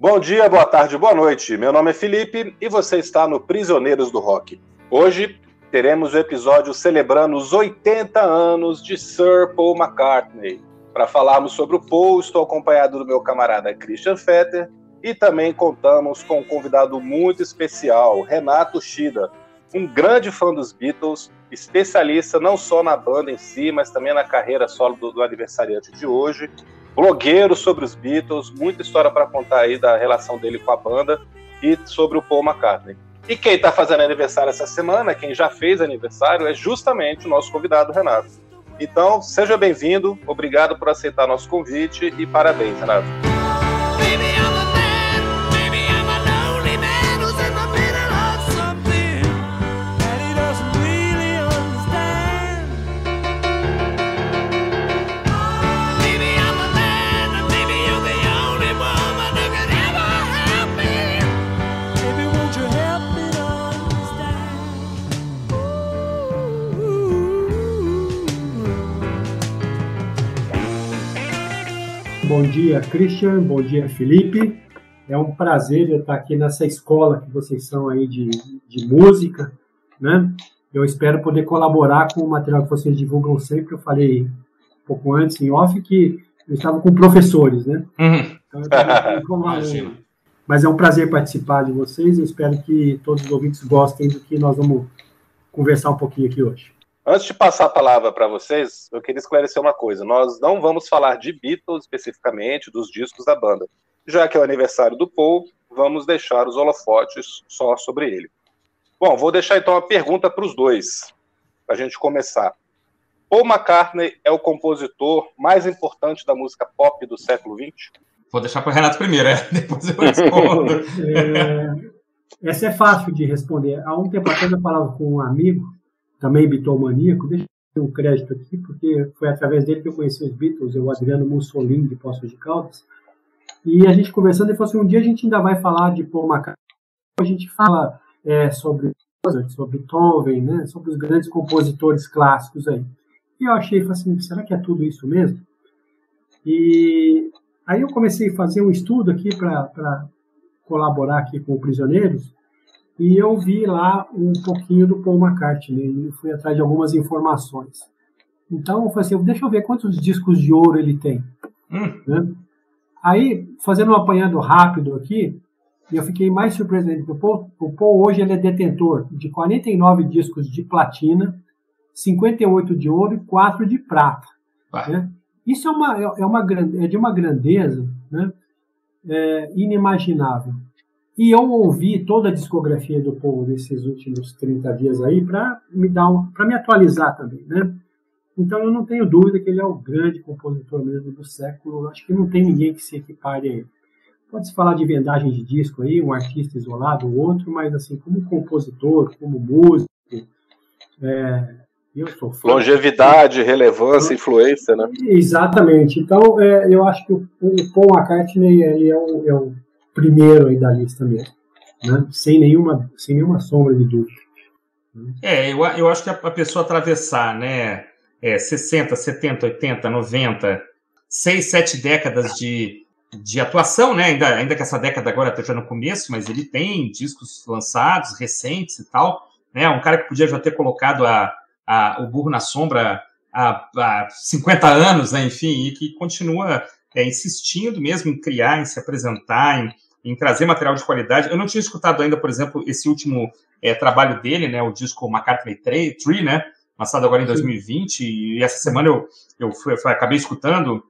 Bom dia, boa tarde, boa noite. Meu nome é Felipe e você está no Prisioneiros do Rock. Hoje teremos o episódio celebrando os 80 anos de Sir Paul McCartney. Para falarmos sobre o Paul, estou acompanhado do meu camarada Christian Fetter e também contamos com um convidado muito especial, Renato Shida, um grande fã dos Beatles, especialista não só na banda em si, mas também na carreira solo do, do aniversariante de hoje blogueiro sobre os Beatles, muita história para contar aí da relação dele com a banda e sobre o Paul McCartney. E quem está fazendo aniversário essa semana, quem já fez aniversário, é justamente o nosso convidado Renato. Então, seja bem-vindo, obrigado por aceitar nosso convite e parabéns, Renato. Bom dia, Christian. Bom dia, Felipe. É um prazer estar aqui nessa escola que vocês são aí de, de música, né? Eu espero poder colaborar com o material que vocês divulgam sempre. Eu falei um pouco antes, em off, que eu estava com professores, né? Uhum. Então, Mas é um prazer participar de vocês. Eu espero que todos os ouvintes gostem do que nós vamos conversar um pouquinho aqui hoje. Antes de passar a palavra para vocês, eu queria esclarecer uma coisa. Nós não vamos falar de Beatles especificamente, dos discos da banda. Já que é o aniversário do Paul, vamos deixar os holofotes só sobre ele. Bom, vou deixar então a pergunta para os dois, para a gente começar. Paul McCartney é o compositor mais importante da música pop do século XX? Vou deixar para o Renato primeiro, é? depois eu respondo. é, essa é fácil de responder. Há um tempo atrás eu falava com um amigo também bitomaníaco, deixa eu dar um crédito aqui, porque foi através dele que eu conheci os Beatles, o Adriano Mussolini, de Poços de Caldas, e a gente conversando, ele falou assim, um dia a gente ainda vai falar de Paul McCartney, a gente fala é, sobre sobre Beethoven, né, sobre os grandes compositores clássicos aí. E eu achei, falei assim, será que é tudo isso mesmo? E aí eu comecei a fazer um estudo aqui para colaborar aqui com o Prisioneiros, e eu vi lá um pouquinho do Paul McCartney, e fui atrás de algumas informações. Então, eu falei assim, deixa eu ver quantos discos de ouro ele tem. Hum. Né? Aí, fazendo um apanhado rápido aqui, eu fiquei mais surpreso ainda, porque o Paul, o Paul hoje ele é detentor de 49 discos de platina, 58 de ouro e 4 de prata. Né? Isso é, uma, é, uma, é de uma grandeza né? é, inimaginável. E eu ouvi toda a discografia do Paul nesses últimos 30 dias aí para me dar um, para me atualizar também, né? Então eu não tenho dúvida que ele é o grande compositor mesmo do século. Acho que não tem ninguém que se equipare a ele. Pode-se falar de vendagem de disco aí, um artista isolado ou outro, mas assim, como compositor, como músico, é, eu sou fã. Longevidade, relevância, influência, né? Exatamente. Então, é, eu acho que o, o Paul McCartney é, o, é o primeiro aí da lista mesmo, né? sem, nenhuma, sem nenhuma sombra de dúvida. É, eu, eu acho que a, pessoa atravessar né, é, 60, 70, 80, 90, 6, 7 décadas de, de atuação, né? Ainda, ainda que essa década agora esteja no começo, mas ele tem discos lançados, recentes e tal. Né? Um cara que podia já ter colocado a, a, o burro na sombra há, há 50 anos, né? enfim, e que continua é, insistindo mesmo em criar, em se apresentar, em, em trazer material de qualidade. Eu não tinha escutado ainda, por exemplo, esse último é, trabalho dele, né, o disco McCartney 3, Tree, né, lançado agora em 2020, e essa semana eu, eu, fui, eu acabei escutando.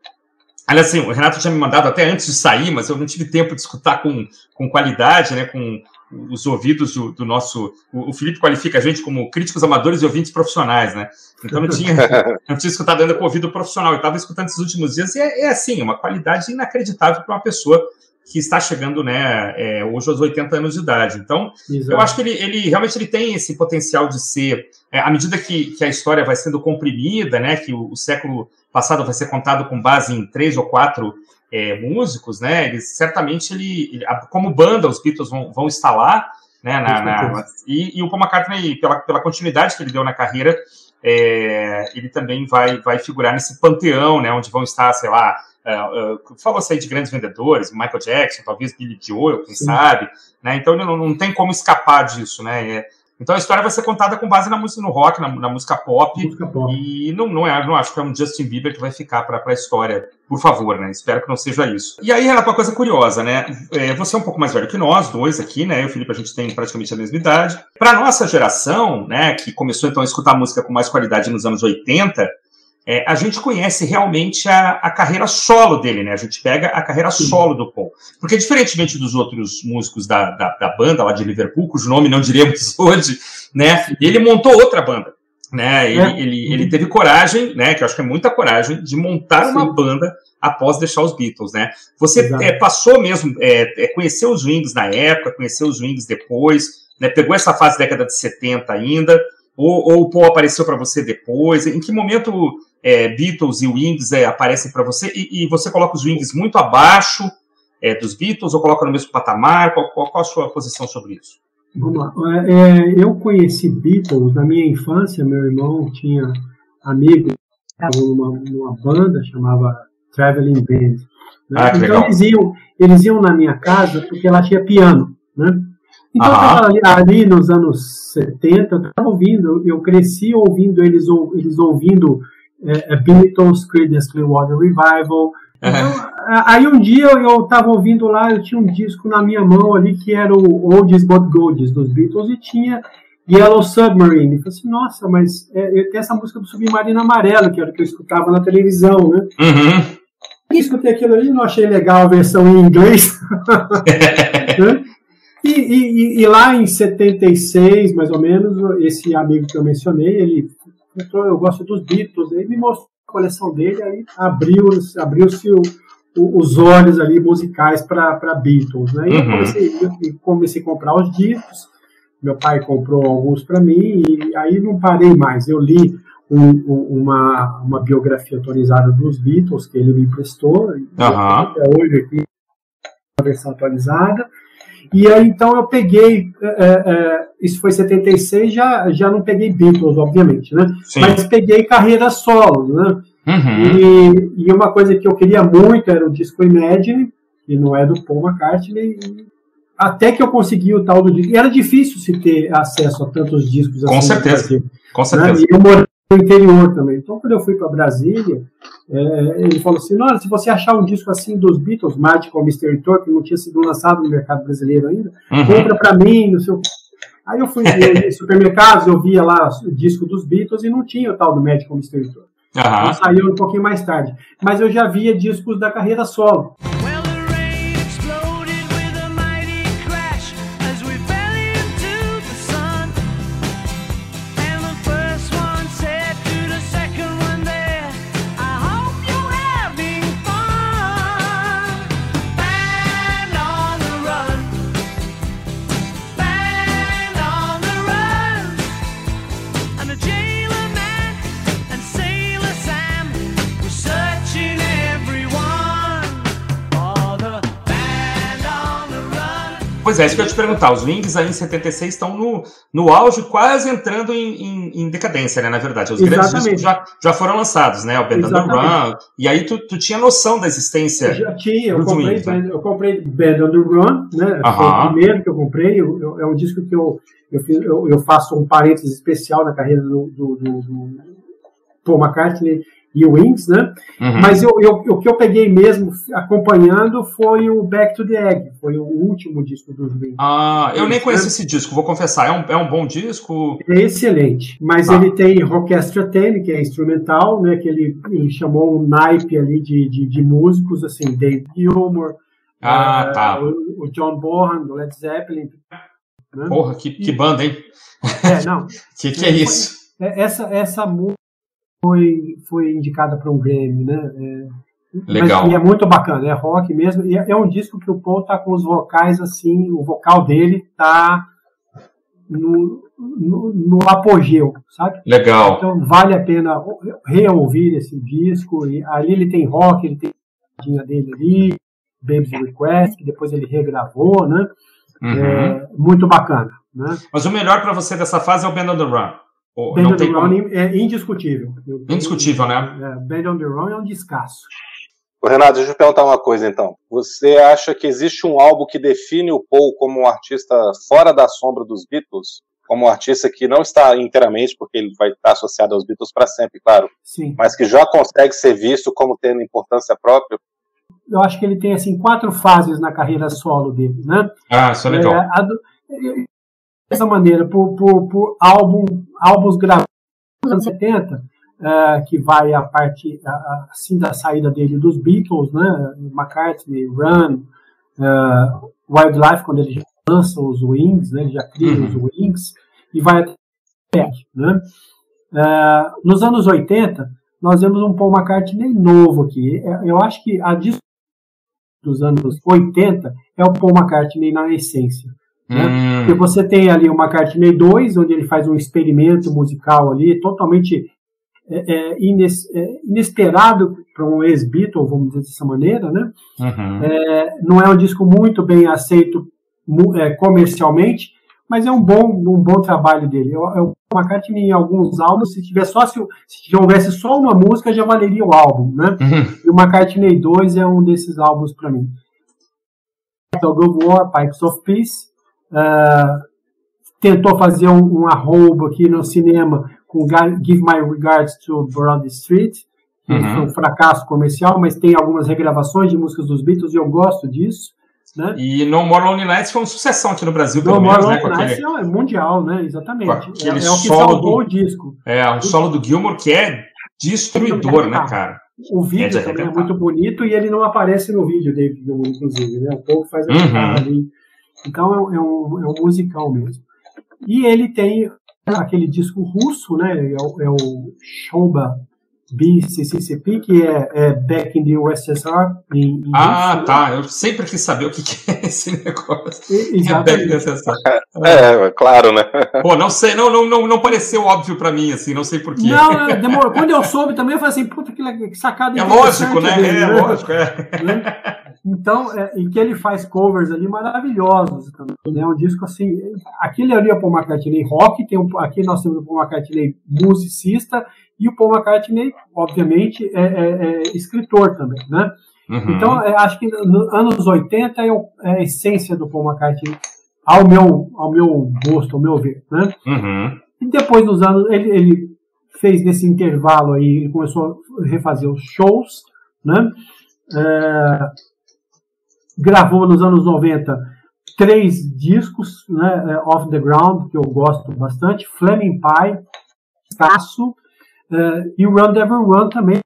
Aliás, assim, o Renato tinha me mandado até antes de sair, mas eu não tive tempo de escutar com, com qualidade, né, com os ouvidos do, do nosso. O, o, Felipe qualifica a gente como críticos amadores e ouvintes profissionais, né? Então não tinha, não tinha escutado ainda com ouvido profissional. Eu estava escutando esses últimos dias e é, é assim, uma qualidade inacreditável para uma pessoa que está chegando, né, é, hoje aos 80 anos de idade. Então, Exato. eu acho que ele, ele realmente ele tem esse potencial de ser, é, à medida que, que a história vai sendo comprimida, né, que o, o século passado vai ser contado com base em três ou quatro é, músicos, né, ele, certamente ele, ele, como banda, os Beatles vão, vão estar lá, né, na, na, e, e, o Paul McCartney, pela, pela continuidade que ele deu na carreira, é, ele também vai, vai figurar nesse panteão, né, onde vão estar, sei lá, uh, falou-se aí de grandes vendedores, Michael Jackson, talvez Billy Joel, quem Sim. sabe, né? Então não, não tem como escapar disso, né? É, então a história vai ser contada com base na música no rock, na, na música, pop, música, pop, E não, não, é, não acho que é um Justin Bieber que vai ficar para a história, por favor, né? Espero que não seja isso. E aí, Renato, uma coisa curiosa, né? É, você é um pouco mais velho que nós, dois aqui, né? Eu e o Felipe, a gente tem praticamente a mesma idade. Para nossa geração, né, que começou então a escutar música com mais qualidade nos anos 80, é, a gente conhece realmente a, a, carreira solo dele, né? A gente pega a carreira solo do Paul. Porque, diferentemente dos outros músicos da, da, da, banda lá de Liverpool, cujo nome não diremos hoje, né? Ele montou outra banda. Né? Ele, é. ele, ele teve coragem, né? Que eu acho que é muita coragem, de montar Sim. uma banda após deixar os Beatles, né? Você é, passou mesmo, é, é, conheceu os Wings na época, conheceu os Wings depois, né? Pegou essa fase da década de 70 ainda, ou, ou o Paul apareceu para você depois? Em que momento é, Beatles e Wings é, aparecem para você? E, e, você coloca os Wings muito abaixo é, dos Beatles ou coloca no mesmo patamar? Qual, qual, qual a sua posição sobre isso? Vamos lá. É, é, eu conheci Beatles na minha infância. Meu irmão tinha amigos numa, numa banda chamava Traveling Band. Né? Ah, então legal. eles iam, eles iam na minha casa porque lá tinha piano, né? Então, ali, ali, nos anos 70, eu estava ouvindo, eu cresci ouvindo eles, eles ouvindo é, é, Beatles, Creedence Clearwater Revival. Então, aí um dia eu estava ouvindo lá, eu tinha um disco na minha mão ali que era o Oldies But Goldies dos Beatles e tinha Yellow Submarine. Eu falei assim, nossa, mas é, tem essa música do Submarino Amarelo, que era o que eu escutava na televisão, né? Uhum. E escutei aquilo ali, não achei legal a versão em inglês. né? E, e, e, lá em 76, mais ou menos, esse amigo que eu mencionei, ele eu gosto dos Beatles, ele me mostrou a coleção dele, aí abriu-se abriu os olhos ali musicais para Beatles, né? E uhum. eu, comecei, eu comecei a comprar os discos, meu pai comprou alguns para mim, e aí não parei mais. Eu li um, uma, uma biografia atualizada dos Beatles que ele me emprestou, uhum. até hoje aqui, a versão atualizada, e aí, então, eu peguei, é, é, isso foi 76, já, já não peguei Beatles, obviamente, né? Sim. Mas peguei carreira solo, né? Uhum. E, e, uma coisa que eu queria muito era o disco Imagine, que não é do Paul McCartney, até que eu consegui o tal do disco. E era difícil se ter acesso a tantos discos assim. Com certeza. Com certeza. Né? E eu morei no interior também. Então, quando eu fui para Brasília, é, ele falou assim: olha, se você achar um disco assim dos Beatles, Magical Mystery Tour, que não tinha sido lançado no mercado brasileiro ainda, uhum. compra para mim, no seu. Aí eu fui em supermercados, eu via lá o disco dos Beatles e não tinha o tal do Magical Mystery Tour. Uhum. Saiu um pouquinho mais tarde. Mas eu já via discos da carreira solo. Pois é, isso que eu ia te perguntar. Os Wings aí em 76 estão no, no auge, quase entrando em, em, em decadência, né? Na verdade. Os Exatamente. grandes discos já, já foram lançados, né? O Band on the Run. E aí tu, tu tinha noção da existência. Eu já tinha, eu comprei, Wings, né? eu comprei Band on the Run, né? Foi o primeiro que eu comprei. Eu, eu, é um disco que eu, eu, fiz, eu, eu, faço um parênteses especial na carreira do, do, do, do Paul McCartney e o Wings, né? Uhum. Mas eu, eu, o que eu peguei mesmo acompanhando foi o Back to the Egg, foi o último disco dos Wings. Ah, eu nem conheço né? esse disco, vou confessar. É um, é um bom disco? É excelente, mas ah. ele tem Orchestra Ten, que é instrumental, né? Que ele, ele chamou um naipe ali de, de, de músicos, assim, David Gilmour, ah, uh, tá. o, o, John Bonham, do Led Zeppelin. Né? Porra, que, que banda, hein? É, não. que que é isso? Essa, essa música foi, foi indicada para um Grammy, né? É, Legal. Mas, e é muito bacana, é rock mesmo. E é, é um disco que o Paul tá com os vocais assim, o vocal dele tá no, no, no apogeu, sabe? Legal. Então vale a pena reouvir esse disco. E ali ele tem rock, ele tem a dele ali, Baby's Request, que depois ele regravou, né? Uhum. É, muito bacana. Né? Mas o melhor para você dessa fase é o Band on the Run. Band on the Run como... é indiscutível. Indiscutível, né? É, Band on the Run é um descasso. Renato, deixa eu te perguntar uma coisa então. Você acha que existe um álbum que define o Paul como um artista fora da sombra dos Beatles? Como um artista que não está inteiramente, porque ele vai estar associado aos Beatles para sempre, claro. Sim. Mas que já consegue ser visto como tendo importância própria? Eu acho que ele tem assim quatro fases na carreira solo dele, né? Ah, isso é legal. É, do, dessa maneira, por, por, por álbum, álbuns gravados nos anos 70, uh, que vai a parte assim da saída dele dos Beatles, né? McCartney, Run, uh, Wildlife, quando ele já lança os Wings, né? Ele já cria uhum. os Wings e vai até né? Uh, nos anos 80, nós vemos um Paul McCartney novo aqui. Eu acho que a disco dos anos 80 é o Paul McCartney na essência. Né? Hum. Porque você tem ali o McCartney 2, onde ele faz um experimento musical ali, totalmente é, é, ines, é, inesperado para um ex-Beatle, vamos dizer dessa maneira, né? Uhum. É, não é um disco muito bem aceito é, comercialmente, mas é um bom, um bom trabalho dele. Eu, eu, o McCartney em alguns álbuns, se tivesse só se, se houvesse só uma música, já valeria o álbum, né? Uhum. E o McCartney 2 é um desses álbuns para mim. Of War, Pipes of Peace, uh, tentou fazer um, um arrobo aqui no cinema com Give My Regards to Broad Street, que uhum. foi um fracasso comercial, mas tem algumas regravações de músicas dos Beatles e eu gosto disso. Né? E No More Lonely Nights foi uma sucessão aqui no Brasil, pelo no menos, More né? Lonely Nights aquele... é mundial, né? Exatamente. É, é, o que salvou do... o disco. É, um solo do Gilmore que é destruidor, né, cara? O vídeo é também é muito bonito e ele não aparece no vídeo, David Gilmour, inclusive, né? O povo faz a uhum. ali. Então é, é, um, é um musical mesmo. E ele tem aquele disco russo, né? É o, é o Shoba BCCCP, que é, é Back in the USSR. Em, em ah, né? tá. Né? Eu sempre quis saber o que, que é esse negócio. exatamente. É, é, é, claro, né? Pô, não sei, não, não, não, não pareceu óbvio pra mim, assim, não sei porquê. Não, demorou. Quando eu soube também, eu falei assim, puta, que sacada É lógico, né? Dele, é, né? lógico, é. Né? Então, é, e que ele faz covers ali maravilhosos também. É um disco assim. Aquele ali é o Paul McCartney rock, tem um, aqui nós temos o Paul McCartney musicista, e o Paul McCartney, obviamente, é, é, é escritor também, né? Uhum. Então, é, acho que nos anos 80 é, é, a essência do Paul McCartney, ao meu, ao meu gosto, ao meu ver, né? Uhum. E depois, nos anos, ele, ele fez nesse intervalo aí, ele começou a refazer os shows, né? É, gravou nos anos 90 três discos, né, é, Off the Ground, que eu gosto bastante, Flaming Pie, Taço, uh, e o Run Devil Run também,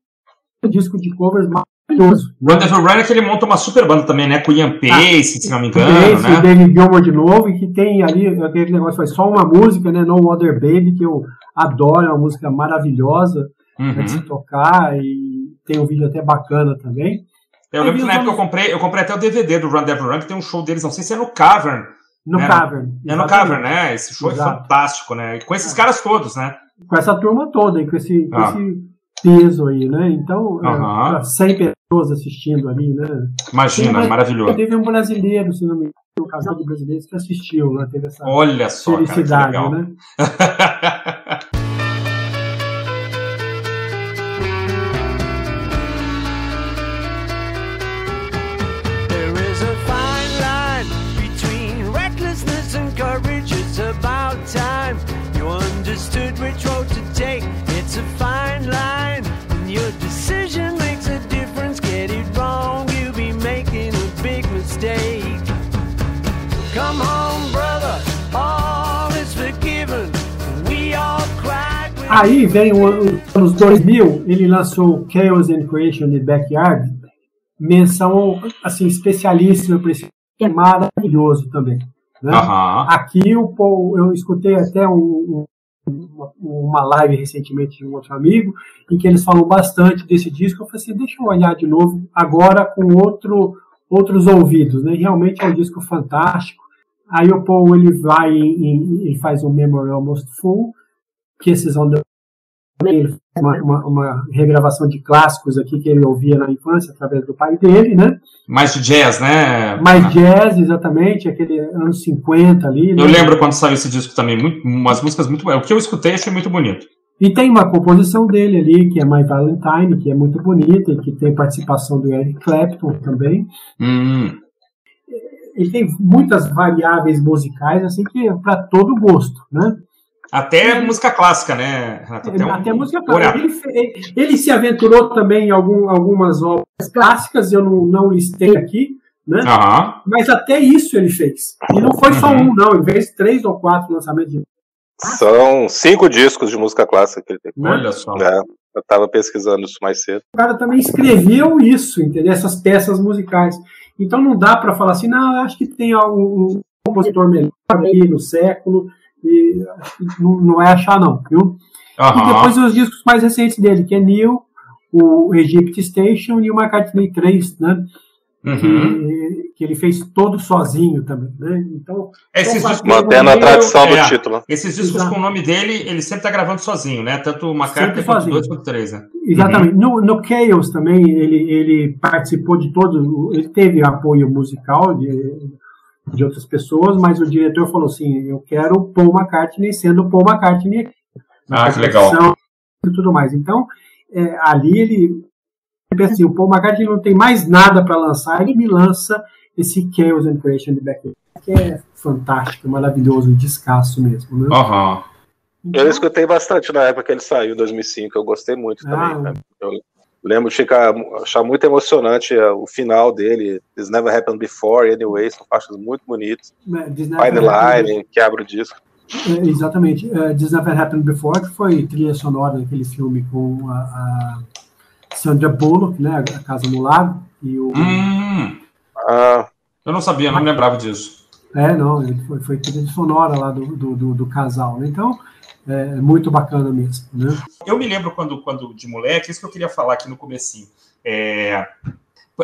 um disco de covers maravilhoso. Run Devil Run é que ele monta uma super banda também, né, com Ian Pace, ah, se não me engano, Pace, né? David Gilmour de novo, e que tem ali aquele negócio, faz só uma música, né, No Other Baby, que eu adoro, é uma música maravilhosa uhum. né, de se tocar, e tem um vídeo até bacana também. Eu lembro que na época eu comprei, eu comprei até o DVD do Run Devil Run, que tem um show deles, não sei se é no Cavern. No né? Cavern. É no Cavern, né? Esse show é Exato. é fantástico, né? Com esses caras todos, né? Com essa turma toda, com esse, ah. com esse peso aí, né? Então, uh -huh. 100 pessoas assistindo ali, né? Imagina, Tem, maravilhoso. Teve um brasileiro, se não me engano, um casal de brasileiros que assistiu, né? Teve essa Olha só, felicidade, cara, né? Aí vem os anos 2000, ele lançou Chaos and Creation in Backyard, menção assim especialíssima para esse que é maravilhoso também. Né? Aqui eu, eu escutei até um, um, uma live recentemente de um outro amigo, em que eles falam bastante desse disco. Eu falei assim, deixa eu olhar de novo, agora com outro, outros ouvidos. Né? Realmente é um disco fantástico. Aí o Paul ele vai e faz um Memory Almost Full, Kisses on the ele uma, uma, uma, regravação de clássicos aqui que ele ouvia na infância através do pai dele, né? Mais de jazz, né? Mais jazz, exatamente, aquele anos 50 ali. Né? Eu lembro quando saiu esse disco também, muito, umas músicas muito. O que eu escutei achei muito bonito. E tem uma composição dele ali, que é My Valentine, que é muito bonita, e que tem participação do Eric Clapton também. Hum. Ele tem muitas variáveis musicais, assim, que é para todo gosto, né? Até música clássica, né, Renato? Até, um... Até música clássica. Ele, ele, se aventurou também em algum, algumas obras clássicas, eu não, não listei aqui, né? Uhum. Mas até isso ele fez. E não foi só uhum. um, não. Ele fez três ou quatro lançamentos de. São cinco discos de música clássica que ele tem. Olha só. É, eu estava pesquisando isso mais cedo. O cara também escreveu isso, entendeu? Essas peças musicais. Então não dá para falar assim, não, acho que tem um compositor melhor aí no século. E não, não é achar, não, viu? Uhum. E depois os discos mais recentes dele, que é Neil, o Egypt Station e o McCartney 3, né? Uhum. Que, que, ele fez todo sozinho também, né? Então, esses discos mantendo a tradição do é, título. Esses discos Exato. com o nome dele, ele sempre está gravando sozinho, né? Tanto o McCartney quanto dois quanto três, né? Exatamente. Uhum. No, no Chaos também ele, ele participou de todo, ele teve apoio musical de, de outras pessoas, mas o diretor falou assim: eu quero o Paul McCartney sendo o Paul McCartney. Ah, que legal. E tudo mais. Então, é, ali ele pensa assim: o Paul McCartney não tem mais nada para lançar, ele me lança esse Chaos and Creation de Beck, que é fantástico, maravilhoso, descasso mesmo. Né? Uhum. Eu escutei bastante na época que ele saiu, em 2005, eu gostei muito também. Ah, eu lembro de ficar, achar muito emocionante é, o final dele, This Never Happened Before, Anyway, são faixas muito bonitas. Fine Line, que abre o disco. É, exatamente. Uh, This Never Happened Before, que foi trilha sonora daquele filme com a, a Sandra Bullock, né, a Casa no Lago, e o... Hum, ah. Eu não sabia, não me lembrava disso. É, não, ele foi, foi trilha sonora lá do, do, do, do casal, né? Então, é muito bacana mesmo, né? Eu me lembro quando, quando de moleque, isso que eu queria falar aqui no comecinho. É,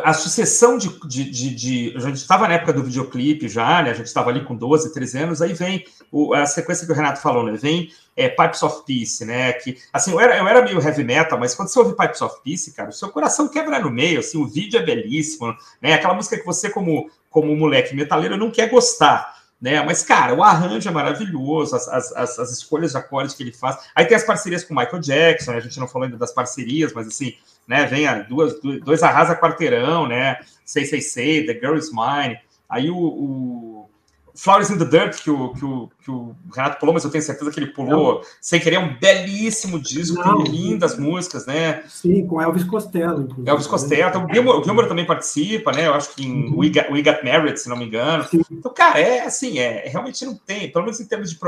a sucessão de, de, de, de, A gente estava na época do videoclipe já, né? A gente estava ali com 12, 13 anos, aí vem o, a sequência que o Renato falou, né? Vem é, Pipes of Peace, né? Que, assim, eu era, eu era meio heavy metal, mas quando você ouve Pipes of Peace, cara, o seu coração quebra no meio, assim, o vídeo é belíssimo, né? Aquela música que você, como, como moleque metaleiro, não quer gostar né? Mas, cara, o arranjo é maravilhoso, as, as, as escolhas de acordes que ele faz. Aí tem as parcerias com o Michael Jackson, né? a gente não falou ainda das parcerias, mas assim, né? Vem a, duas, dois arrasa quarteirão, né? 666, The Girl Is Mine. Aí o, o Flowers in the Dirt, que o, que o, que o Renato pulou, mas eu tenho certeza que ele pulou não. sem querer. É um belíssimo disco, não, com lindas músicas, né? Sim, com Elvis Costello. Inclusive. Elvis Costello. Então, o, Gilmore, o Gilmore também participa, né? Eu acho que em uhum. We, Got, We Got Married, se não me engano. Sim. Então, cara, é assim, é, realmente não tem, pelo menos em termos de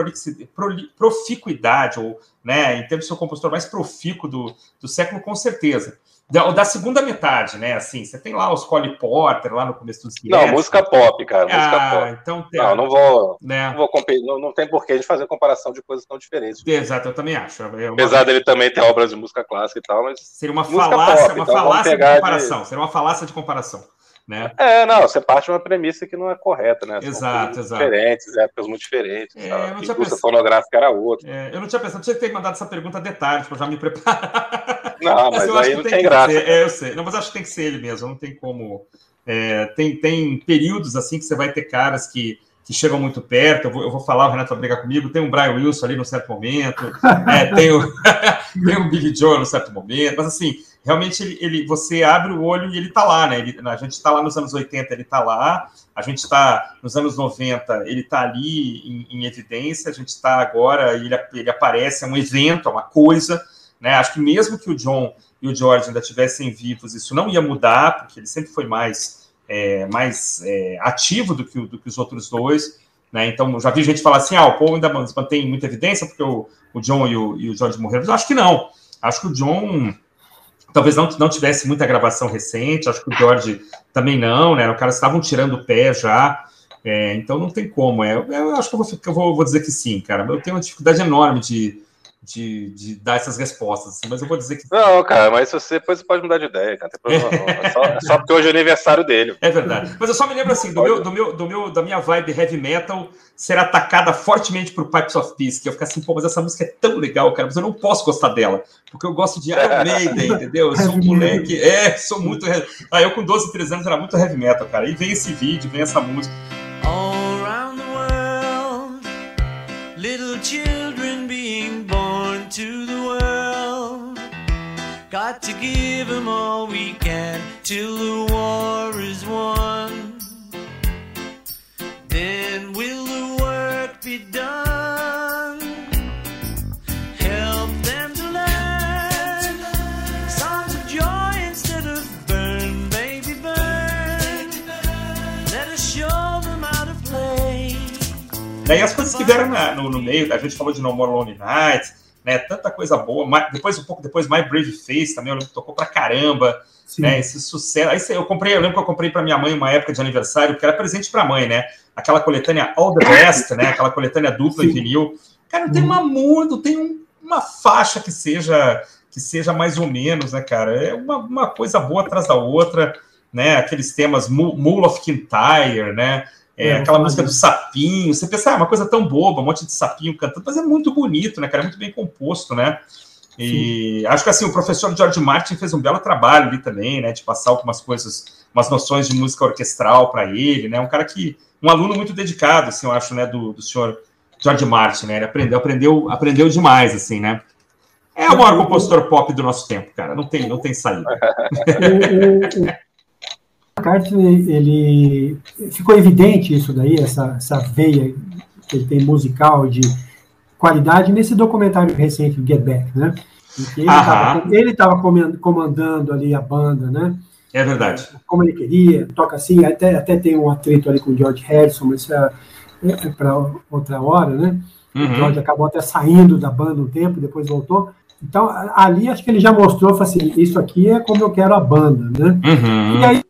proficuidade, ou né, em termos de ser o compositor mais profícuo do, do século, com certeza da, da, segunda metade, né? Assim, você tem lá os Cole Porter lá no começo dos Não, música pop, cara. Música ah, pop. Então tem, não, não vou. Né? Não, vou não, não tem porquê de fazer comparação de coisas tão diferentes. Exato, eu também acho. É uma... Apesar dele também ter obras de música clássica e tal, mas. Seria uma falácia, pop, uma então falácia de comparação. De... Seria uma falácia de comparação. Né? É, não, você parte de uma premissa que não é correta, né? Exato, exato. Diferentes, épocas muito diferentes. É, a indústria pensado... fonográfica era outra. É, eu não tinha pensado, tinha que ter mandado essa pergunta a detalhes para já me preparar. Não, mas, mas aí não tem, tem graça. É, eu sei. Não, mas acho que tem que ser ele mesmo, não tem como. É, tem, tem períodos assim que você vai ter caras que, que chegam muito perto. Eu vou, eu vou falar, o Renato vai brigar comigo. Tem um Brian Wilson ali no certo momento, é, tem, o, tem Billy Joe no certo momento, mas assim realmente ele, ele, você abre o olho e ele está lá, né? Ele, a gente está lá nos anos 80, ele está lá, a gente está nos anos 90, ele está ali em, em, evidência, a gente está agora, ele, ele aparece, é um evento, é uma coisa, né? Acho que mesmo que o John e o George ainda estivessem vivos, isso não ia mudar, porque ele sempre foi mais, é, mais é, ativo do que, do que os outros dois. Né? Então, já vi gente falar assim: ah, o Paul ainda mantém muita evidência porque o, o John e o, e o George morreram. Eu acho que não. Acho que o John talvez não, não tivesse muita gravação recente, acho que o George também não, né? Os caras estavam tirando o pé já, é, então não tem como. É, eu acho que eu, vou, eu vou, vou, dizer que sim, cara. Eu tenho uma dificuldade enorme de, de, de dar essas respostas, assim, mas eu vou dizer que. Não, cara, mas você depois você pode mudar de ideia, cara. Tem problema não. É só, é só porque hoje é aniversário dele. É verdade. Mas eu só me lembro assim, do meu, do meu, do meu, da minha vibe heavy metal ser atacada fortemente por Pipes of Peace, que eu ficar assim, pô, mas essa música é tão legal, cara, mas eu não posso gostar dela, porque eu gosto de Iron Maiden, entendeu? Eu sou um moleque, é, sou muito. Ah, eu com 12, 13 anos era muito heavy metal, cara. E vem esse vídeo, vem essa música. All give them all we can till the war is won. Then will the work be done? Help them to learn songs of joy instead of burn, baby, burn. Let us show them how to play. Daí as coisas que vieram na- no, no meio, a gente falou de No More Lonely Nights, né? Tanta coisa boa. Depois, um pouco depois, My Brave Face também, eu lembro que tocou pra caramba, Sim. né? Esse sucesso. Aí eu comprei, eu lembro que eu comprei pra minha mãe uma época de aniversário, que era presente pra mãe, né? Aquela coletânea All the Best, né? Aquela coletânea dupla em Sim. vinil. Cara, não tem uma música, não tem um- uma faixa que seja que seja mais ou menos, né, cara? É uma, uma coisa boa atrás da outra, né? Aqueles temas Mu- Mule of Kintyre, né? É, É, aquela música do sapinho. Você pensa, ah, é uma coisa tão boba, um monte de sapinho cantando, mas é muito bonito, né, cara? É muito bem composto, né? E acho que assim, o professor George Martin fez um belo trabalho ali também, né? De passar algumas coisas, umas noções de música orquestral para ele, né? Um cara que. Um aluno muito dedicado, assim, eu acho, né, do, do senhor George Martin, né? Ele aprendeu, aprendeu, aprendeu demais, assim, né? É o maior compositor pop do nosso tempo, cara. Não tem, não tem saída. o, o, o McCartney, ele ficou evidente isso daí, essa, essa veia que ele tem musical de qualidade nesse documentário recente, Get Back, né? Ele estava comandando ali a banda, né? É verdade. Como ele queria, toca assim, até, até tem um atrito ali com o George Harrison, mas isso é, é para outra hora, né? O Uhum. George acabou até saindo da banda um tempo, depois voltou. Então, ali acho que ele já mostrou, falou assim, isso aqui é como eu quero a banda, né? Uhum. E aí,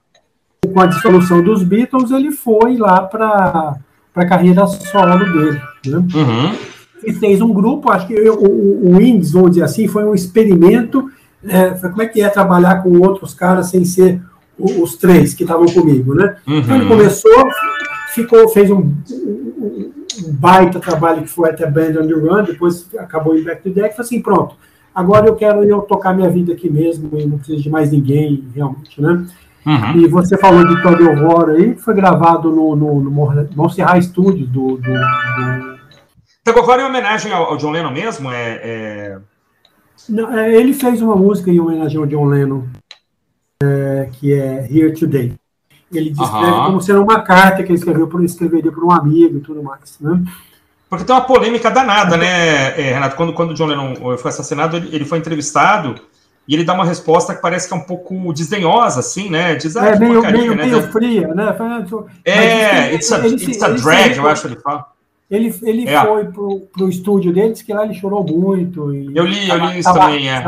com a dissolução dos Beatles, ele foi lá para a carreira solo dele. Né? Uhum. E fez um grupo, acho que eu- o, o Wings, vamos dizer assim, foi um experimento. é, foi como é que é trabalhar com outros caras sem ser o- os três que estavam comigo, né? Então ele Uhum. começou, ficou, fez um, um- um baita trabalho que foi até Band on the Run, depois acabou em Back to Deck, falou assim, pronto, agora eu quero eu tocar minha vida aqui mesmo e não preciso de mais ninguém, realmente, né? Uhum. E você falou de Todd War aí, que foi gravado no, no, no High Studios do, do, do- agora em homenagem ao, ao John Lennon mesmo, é, é... Não, é, ele fez uma música em homenagem ao John Lennon, é, que é Here Today. Ele descreve Aham. como sendo uma carta que ele escreveu por, escreveria para um amigo e tudo mais, né? Porque tem uma polêmica danada, né, é, Renato? Quando, quando o John Lennon foi assassinado, ele, ele foi entrevistado e ele dá uma resposta que parece que é um pouco desdenhosa, assim, né? Diz, ah, É meio, porcaria, meio, né? meio fria, né? Foi- mas É, it's a, ele- it's a drag, eu acho que ele fala. Ele, ele É. foi pro, pro estúdio dele, disse que lá ele chorou muito. E Eu li- eu li isso também, é.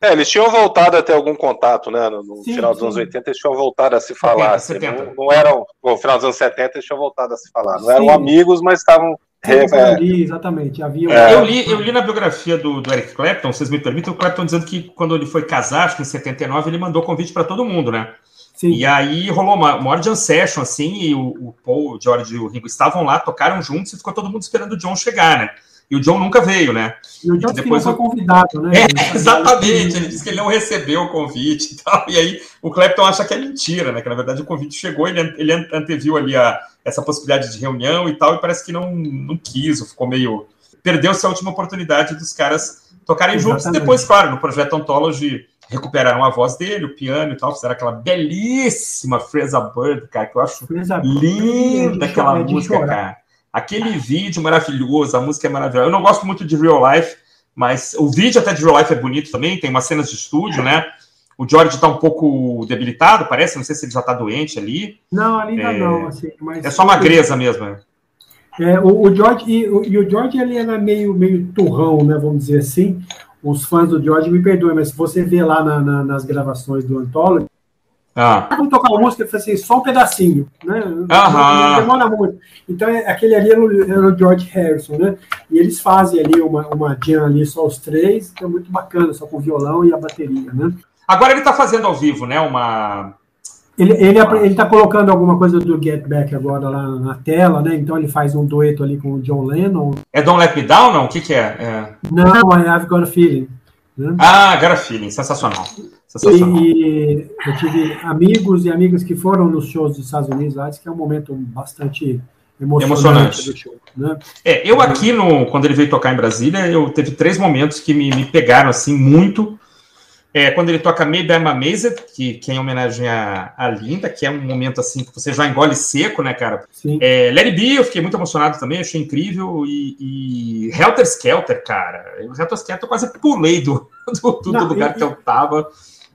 É, eles tinham voltado a ter algum contato, né? No, no Sim, final dos sim. anos 80, eles tinham voltado a se falar. assim, 70. não, não eram. No final dos anos 70, eles tinham voltado a se falar. Não eram Sim. amigos, mas estavam. É, é, ali, exatamente. Havia É. Eu li, eu li na biografia do, do Eric Clapton, vocês me permitem, o Clapton dizendo que quando ele foi casar, acho que em 79, ele mandou convite para todo mundo, né? Sim. E aí rolou uma, uma hora de session, assim, e o, o Paul, o George e o Ringo estavam lá, tocaram juntos e ficou todo mundo esperando o John chegar, né? E o John nunca veio, né? E o John não depois foi convidado, né? É, exatamente. Ele disse que ele não recebeu o convite e tal. E aí o Clapton acha que é mentira, né? Que na verdade o convite chegou, ele, ele anteviu ali a, essa possibilidade de reunião e tal, e parece que não, não quis, ou ficou meio. Perdeu-se a última oportunidade dos caras tocarem juntos. Exatamente. Depois, claro, no projeto Ontology recuperaram a voz dele, o piano e tal, fizeram aquela belíssima Fresa Bird, cara, que eu acho linda aquela música, cara. Aquele vídeo maravilhoso, a música é maravilhosa. Eu não gosto muito de Real Life, mas o vídeo até de Real Life é bonito também, tem umas cenas de estúdio, né? O George tá um pouco debilitado, parece, não sei se ele já tá doente ali. Não, ali ainda É, não, assim, mas... É só magreza mesmo. né? É, o, o George, e, o, e o George ele era meio, meio turrão, né, vamos dizer assim. Os fãs do George me perdoem, mas se você vê lá na- na- nas gravações do Anthology, Ah, vamos tocar uma música, ele fala assim, só um pedacinho, né? Aham. Não demora muito. Então, é- aquele ali era o, era o George Harrison, né? E eles fazem ali uma, uma jam ali, só os três, que é muito bacana, só com o violão e a bateria, né? Agora ele tá fazendo ao vivo, né? Uma. Ele, ele, apre- ele tá colocando alguma coisa do Get Back agora lá na tela, né? Então ele faz um dueto ali com o John Lennon. É Don't Let Me Down, não? O que, que é? é? Não, I Have Got a Feeling. Né? Ah, Got a Feeling, sensacional. Sensacional. E, eu tive amigos e amigas que foram nos shows dos Estados Unidos lá, que é um momento bastante emocionante, Emocionante. do show. Né? É, eu aqui, no, quando ele veio tocar em Brasília, eu teve três momentos que me, me pegaram assim muito. É, quando ele toca Maybe I'm Amazed, que, que é em homenagem à, à Linda, que é um momento assim que você já engole seco, né, cara? Sim. É, Let It Be, eu fiquei muito emocionado também, achei incrível. E, e Helter Skelter, cara. O Helter Skelter eu quase pulei do, do, do Não, lugar e- que eu tava,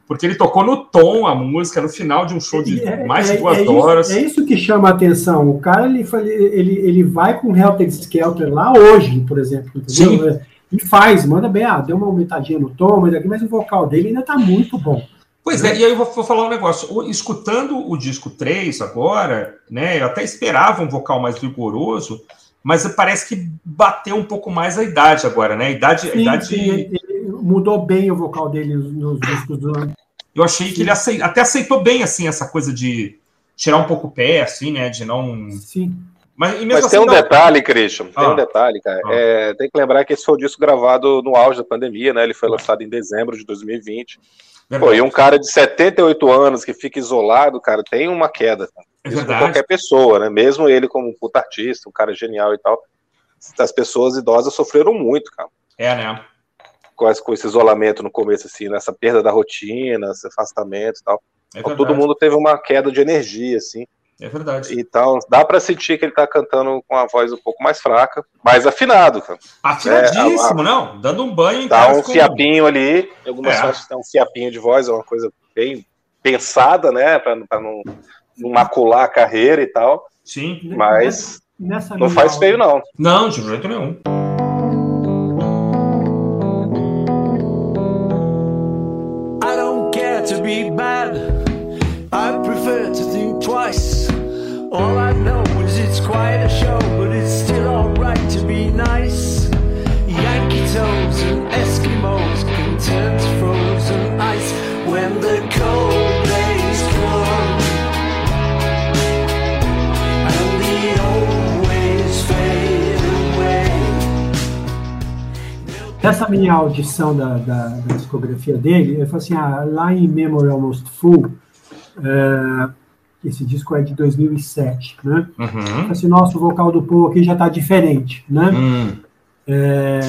porque ele tocou no tom a música, no final de um show de É- mais é- de duas é isso- horas. é isso que chama a atenção. O cara ele, ele, ele vai com Helter Skelter lá hoje, por exemplo. entendeu? É, E faz, manda bem, ah, deu uma aumentadinha no tom, mas, aqui, mas o vocal dele ainda tá muito bom. Pois é, e aí eu vou, vou falar um negócio. O- escutando o disco 3 agora, né? Eu até esperava um vocal mais vigoroso, mas parece que bateu um pouco mais a idade agora, né? A idade. a Sim, idade sim, ele, ele mudou bem o vocal dele nos, discos do ano. eu achei que ele até aceitou bem, assim, essa coisa de tirar um pouco o pé, assim, né? De não. Sim. Mas, Mas assim, tem um detalhe, Christian, tem Ah. um detalhe, cara. Ah. É, tem que lembrar que esse foi o disco gravado no auge da pandemia, né? Ele foi lançado em dezembro de 2020. Verdade. Pô, e um cara de 78 anos que fica isolado, cara, tem uma queda. É Isso com qualquer pessoa, né? Mesmo ele como um puta artista, um cara genial e tal. As pessoas idosas sofreram muito, cara. É, né? Com esse, com esse isolamento no começo, assim, nessa perda da rotina, esse afastamento e tal. É Então, todo mundo teve uma queda de energia, assim. É verdade. Então, dá pra sentir que ele tá cantando com a voz um pouco mais fraca, mais afinado, cara. Afinadíssimo, É, não. Dando um banho em Dá um fiapinho ali, em algumas É. faixas tem um fiapinho de voz, é uma coisa bem pensada, né, pra, pra não, não macular a carreira e tal, Sim. mas Nessa não faz aula- feio não. Não, de jeito nenhum. I don't care to be bad. I prefer to think twice. All I know is it's quite a show, but it's still alright to be nice. Yankee toes and Eskimos can turn to frozen ice when the cold days come. And the old ways fade away. Nessa minha audição da, da, da discografia dele, eu falei assim, ah, lá em Memory Almost Full, eh, esse disco é de 2007, né? Uhum. assim, nosso vocal do Paul aqui já tá diferente, né? Hum. É,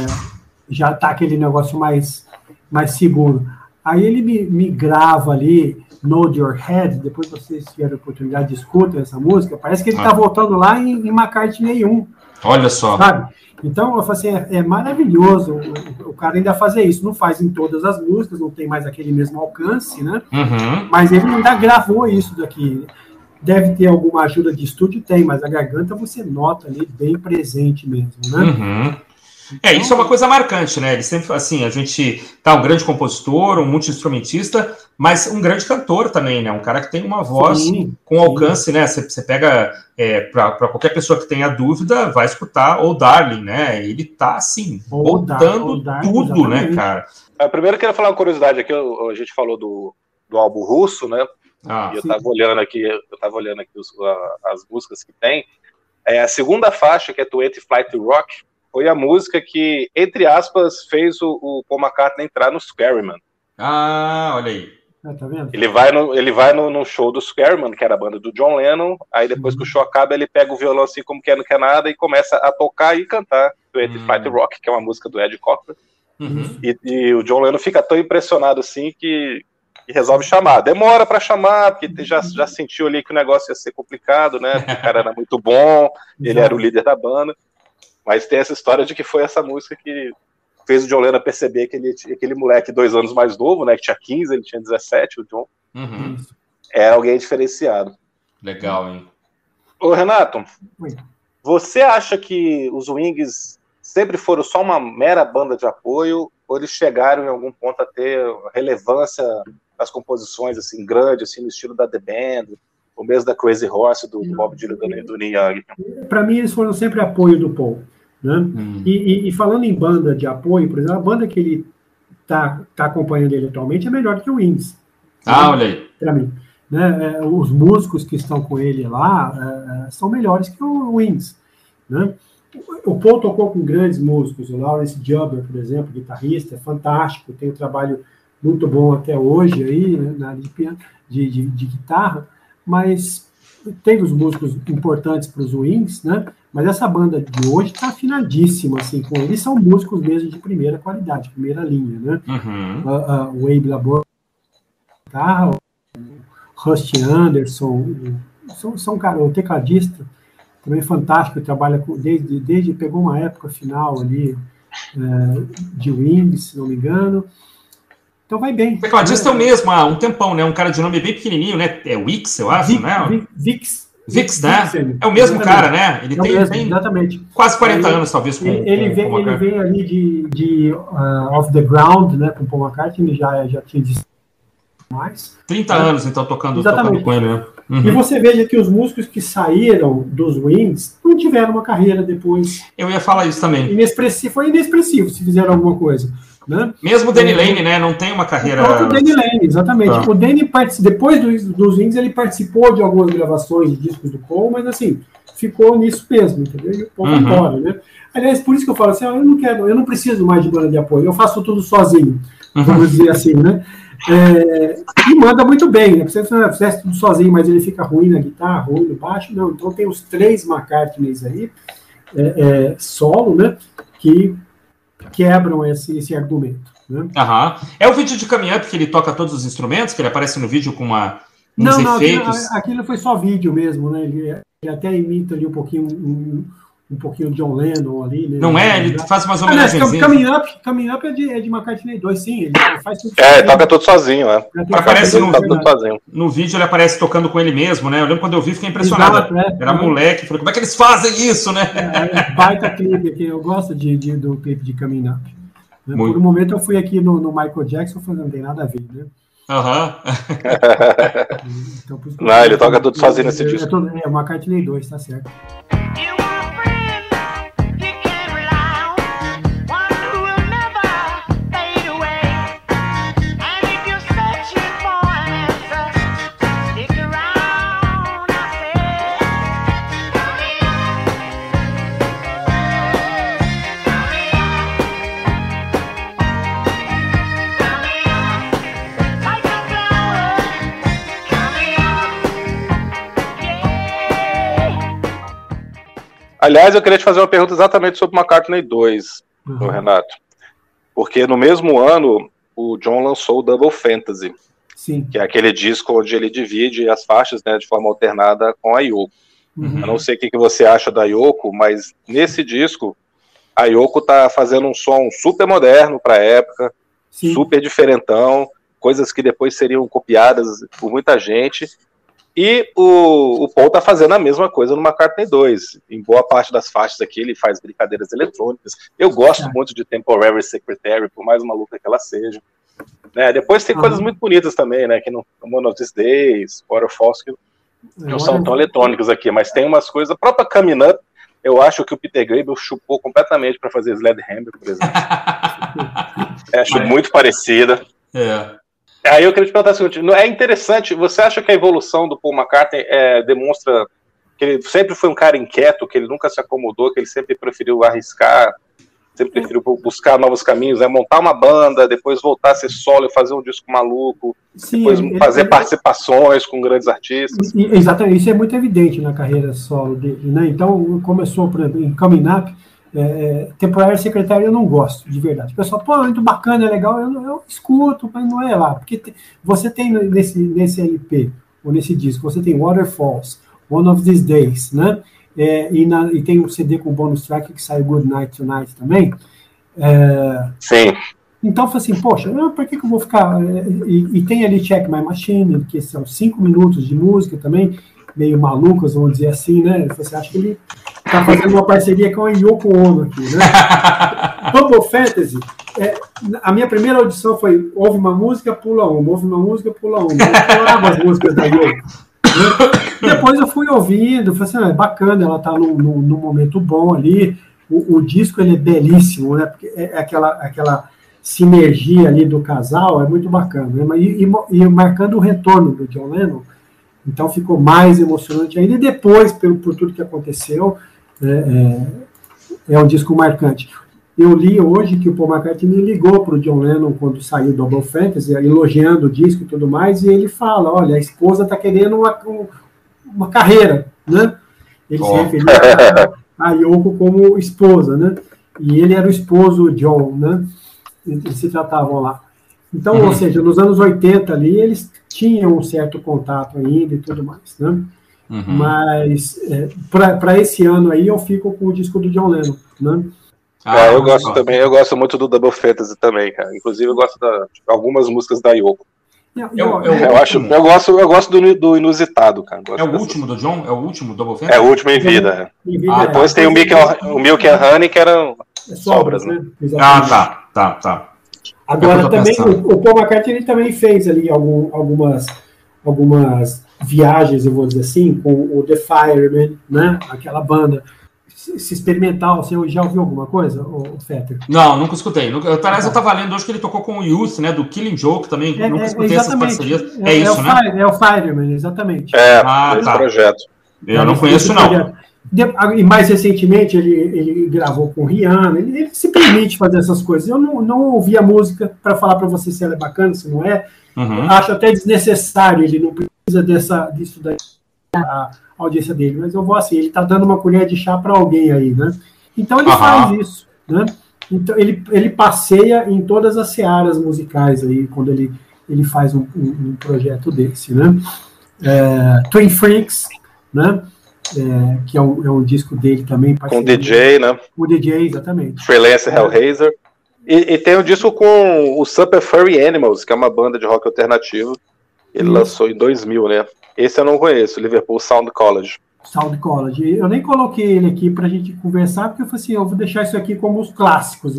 já tá aquele negócio mais, mais seguro. Aí ele me, me grava ali, Node Your Head, depois vocês tiverem a oportunidade de escutar essa música, parece que ele Ah. tá voltando lá em, em McCartney 1, Olha só. sabe? Então, eu falei assim, é, é maravilhoso o, o cara ainda fazer isso. Não faz em todas as músicas, não tem mais aquele mesmo alcance, né? Uhum. Mas ele ainda gravou isso daqui. Deve ter alguma ajuda de estúdio, tem, mas a garganta você nota ali bem presente mesmo, né? Uhum. É, isso é uma coisa marcante, né? Ele sempre, assim, a gente tá um grande compositor, um multi-instrumentista, mas um grande cantor também, né? Um cara que tem uma voz Sim, com alcance, né? Você, pega, é, para qualquer pessoa que tenha dúvida, vai escutar o Darling, né? Ele tá, assim, Ou Dar- botando Darling, tudo, né, cara? Ah, Primeiro eu queria falar uma curiosidade aqui, a gente falou do, do álbum russo, né? Ah, E eu Sim. tava olhando aqui, eu tava olhando aqui os- a- as músicas que tem. É, a segunda faixa, que é Twenty Flight Rock, foi a música que, entre aspas, fez o, o Paul McCartney entrar no Scaryman. ah, olha aí. Ah, tá vendo? Ele vai, no, ele vai no, no show do Scaryman, que era a banda do John Lennon, aí depois que o show acaba, ele pega o violão assim como quer, não quer nada, e começa a tocar e cantar Twenty Hum. Flight Rock, que é uma música do Ed Cochran. Uhum. E, e o John Lennon fica tão impressionado assim que, que resolve chamar. Demora pra chamar, porque já, já sentiu ali que o negócio ia ser complicado, né? Porque o cara era muito bom, ele era o líder da banda. Mas tem essa história de que foi essa música que fez o John Lennon perceber que ele, aquele moleque dois anos mais novo, né? Que tinha 15, ele tinha 17, o John, Uhum. Era alguém diferenciado. Legal, hein? Ô, Renato, Oi. você acha que os Wings sempre foram só uma mera banda de apoio ou eles chegaram em algum ponto a ter relevância nas composições assim grande, assim no estilo da The Band, ou mesmo da Crazy Horse do Bob Dylan do, do Neil Young? Para mim, eles foram sempre apoio do Paul. Né? Hum. E, e- e falando em banda de apoio, por exemplo, a banda que ele está tá acompanhando ele atualmente é melhor que o Wings, Ah, olha aí. para mim. Né? É, os músicos que estão com ele lá é, é, são melhores que o Wings. Né? O Paul tocou com grandes músicos, o Lawrence Jubber, por exemplo, guitarrista, é fantástico, tem um trabalho muito bom até hoje aí, né, na área de, de, de, guitarra, mas teve os músicos importantes para os Wings, né? Mas essa banda de hoje está afinadíssima, assim, com eles são músicos mesmo de primeira qualidade, primeira linha, né? Uhum. Uh, uh, o Abe Labor, guitarra, o Rusty Anderson, são, são cara, o tecladista também fantástico, trabalha com, desde, desde pegou uma época final ali é, de Wings, se não me engano. Então vai bem. O tecladista é o mesmo há um tempão, né? Um cara de nome bem pequenininho, né? É Wix, eu acho, Vic, né? Vix. Vix, né? É o mesmo exatamente. cara, né? Ele É tem, mesmo, tem exatamente. quase 40 Ele- anos, talvez, com, Ele, com, vem, com ele vem ali de, de uh, Off the Ground, né, com Paul McCartney, ele já, já tinha mais. 30 anos, então, tocando, Exatamente. tocando com ele, né? E Uhum. você veja que os músicos que saíram dos Wings não tiveram uma carreira depois Eu ia falar isso também. inexpressivo, foi inexpressivo se fizeram alguma coisa, né? Mesmo o Danny Lane, né? Não tem uma carreira. O Danny Lane, exatamente. Ah. O Danny, depois dos, dos Wings, ele participou de algumas gravações de discos do Paul, mas assim, ficou nisso mesmo, entendeu? E o Paul Uhum. embora, né? Aliás, por isso que eu falo assim, ah, eu não quero, eu não preciso mais de banda de apoio, eu faço tudo sozinho, Uhum. vamos dizer assim, né? É, e manda muito bem, né? Você fizesse tudo sozinho, mas ele fica ruim na guitarra, ruim no baixo, não. Então tem os três McCartneys aí, é, é, solo, né? Que quebram esse, esse argumento. Né? Aham. É o vídeo de Coming Up que ele toca todos os instrumentos, que ele aparece no vídeo com uma, uns Não, não, aquilo, efeitos. aquilo foi só vídeo mesmo, né? Ele, ele até imita ali um pouquinho um, um pouquinho de John Lennon ali, né? Não é? Ele faz umas Aliás, homenagens. Coming Up, Coming Up é de, é de McCartney 2, sim, ele faz tudo É, sozinho. toca tudo sozinho, é. Ele tem Aparece no- Tá. No vídeo ele aparece tocando com ele mesmo, né? Eu lembro quando eu vi, fiquei impressionado. Exato, é. Era moleque, falei, como é que eles fazem isso, né? É, baita clipe aqui, eu gosto de, de- do clipe de Coming Up. Né? Muito. Por um momento eu fui aqui no, no Michael Jackson, falei, não tem nada a ver, né? Aham. Então, isso que Não, eu- ele toca tudo sozinho nesse é, disco. É, é, o McCartney 2, tá certo. Aliás, eu queria te fazer uma pergunta exatamente sobre McCartney 2, Uhum. Renato. Porque no mesmo ano, o John lançou o Double Fantasy, Sim. que é aquele disco onde ele divide as faixas né, de forma alternada com a Yoko. Uhum. Eu não sei o que que você acha da Yoko, mas nesse disco, a Yoko tá fazendo um som super moderno para a época, Sim. super diferentão, coisas que depois seriam copiadas por muita gente. E o, o Paul tá fazendo a mesma coisa no McCartney 2. Em boa parte das faixas aqui, ele faz brincadeiras eletrônicas. Eu gosto muito de Temporary Secretary, por mais maluca que ela seja. Né, depois tem coisas muito bonitas também, né? Que não, One of These Days, Waterfalls, que não são tão eletrônicos aqui, mas tem umas coisas. A própria Coming Up, eu acho que o Peter Gabriel chupou completamente para fazer Sledgehammer, por exemplo. É, acho muito parecida. É. Aí eu queria te perguntar o seguinte: é interessante, você acha que a evolução do Paul McCartney é, demonstra que ele sempre foi um cara inquieto, que ele nunca se acomodou, que ele sempre preferiu arriscar, sempre preferiu bu- buscar novos caminhos, né? montar uma banda, depois voltar a ser solo e fazer um disco maluco, Sim, depois fazer ele- participações com grandes artistas. Exatamente, isso é muito evidente na carreira solo dele, né? Então, começou, por exemplo, em Coming Up, é, é, temporário secretário eu não gosto, de verdade. O pessoal, pô, muito bacana, é legal, eu, eu escuto, mas não é lá. Porque te- você tem nesse, nesse LP, ou nesse disco, você tem Waterfalls, One of These Days, né? É, e, na- e tem um CD com bônus track que saiu Good Night Tonight também. É, Sim, então, eu falei assim, poxa, ah, por que, que eu vou ficar. eh, E, e tem ali Check My Machine, que são cinco minutos de música também, meio malucas, vamos dizer assim, né? Você acha que ele está fazendo uma parceria com a Yoko Ono aqui, né? Double Fantasy, é, a minha primeira audição foi: ouve uma música, pula uma, ouve uma música, pula uma. Eu pulava as músicas da Yoko. né? Depois eu fui ouvindo, falei assim, ah, é bacana, ela está num, num, num momento bom ali. O, o disco ele é belíssimo, né? Porque é, é aquela, aquela sinergia ali do casal, é muito bacana. Né? E, e, e marcando o retorno do John Lennon, então ficou mais emocionante ainda. E depois, pelo, por tudo que aconteceu, é, é, é um disco marcante. Eu li hoje que o Paul McCartney ligou para o John Lennon quando saiu Double Fantasy, elogiando o disco e tudo mais, e ele fala: olha, a esposa está querendo uma, um- uma carreira, né? Ele se Ó. referia a, a Yoko como esposa, né? E ele era o esposo John, né? Eles se tratavam lá. Então, Uhum. ou seja, nos anos 80 ali, eles tinham um certo contato ainda e tudo mais, né? Uhum. Mas para esse ano aí eu fico com o disco do John Lennon, né? Ah, É, eu gosto também, eu gosto muito do Double Fantasy também, cara. Inclusive, eu gosto de algumas músicas da Yoko. Eu, Eu- eu- eu- acho, eu gosto, eu gosto do, do inusitado, cara. Gosto É o dessas- último do John? É o último Double É Fantasy? o último em vida. em vida Ah, real. Depois tem o Milk, and- o Milk and Honey, que era. É sobras, né? Ah, Exatamente. tá, tá, tá. Agora também pensando. o, o Paul McCartney ele também fez ali algum- algumas algumas viagens, eu vou dizer assim, com o The Fireman, né? Aquela banda se experimental, você já ouviu alguma coisa, o Fetter? Não, nunca escutei. Nunca, aliás, eu tava lendo hoje que ele tocou com o Youth, né? Do Killing Joke também. É, nunca é, escutei essas exatamente. parcerias. É, É, isso, o né? Fire- é o Fireman, exatamente. É, Ah, esse tá. projeto. Eu não Esse- conheço, não. projeto. E mais recentemente ele, ele gravou com Rihanna, ele, ele se permite fazer essas coisas. Eu não, não ouvi a música para falar para você se ela é bacana, se não é. Uhum. Acho até desnecessário, ele não precisa dessa, disso daí, a audiência dele. Mas eu vou assim, ele está dando uma colher de chá para alguém aí, né? Então ele Aham. faz isso, né? Então ele, ele passeia em todas as searas musicais aí, quando ele, ele faz um, um- um projeto desse, né? É, Twin Freaks, né? É, que é um, é um disco dele também. Com parceria DJ, né? Com o DJ, exatamente. Freelance Hellraiser. E, e tem o disco com o Super Furry Animals, que é uma banda de rock alternativo. Ele Isso. lançou em 2000, né? Esse eu não conheço, Liverpool Sound College. Sound College. Eu nem coloquei ele aqui para a gente conversar, porque eu falei assim, eu vou deixar isso aqui como os clássicos.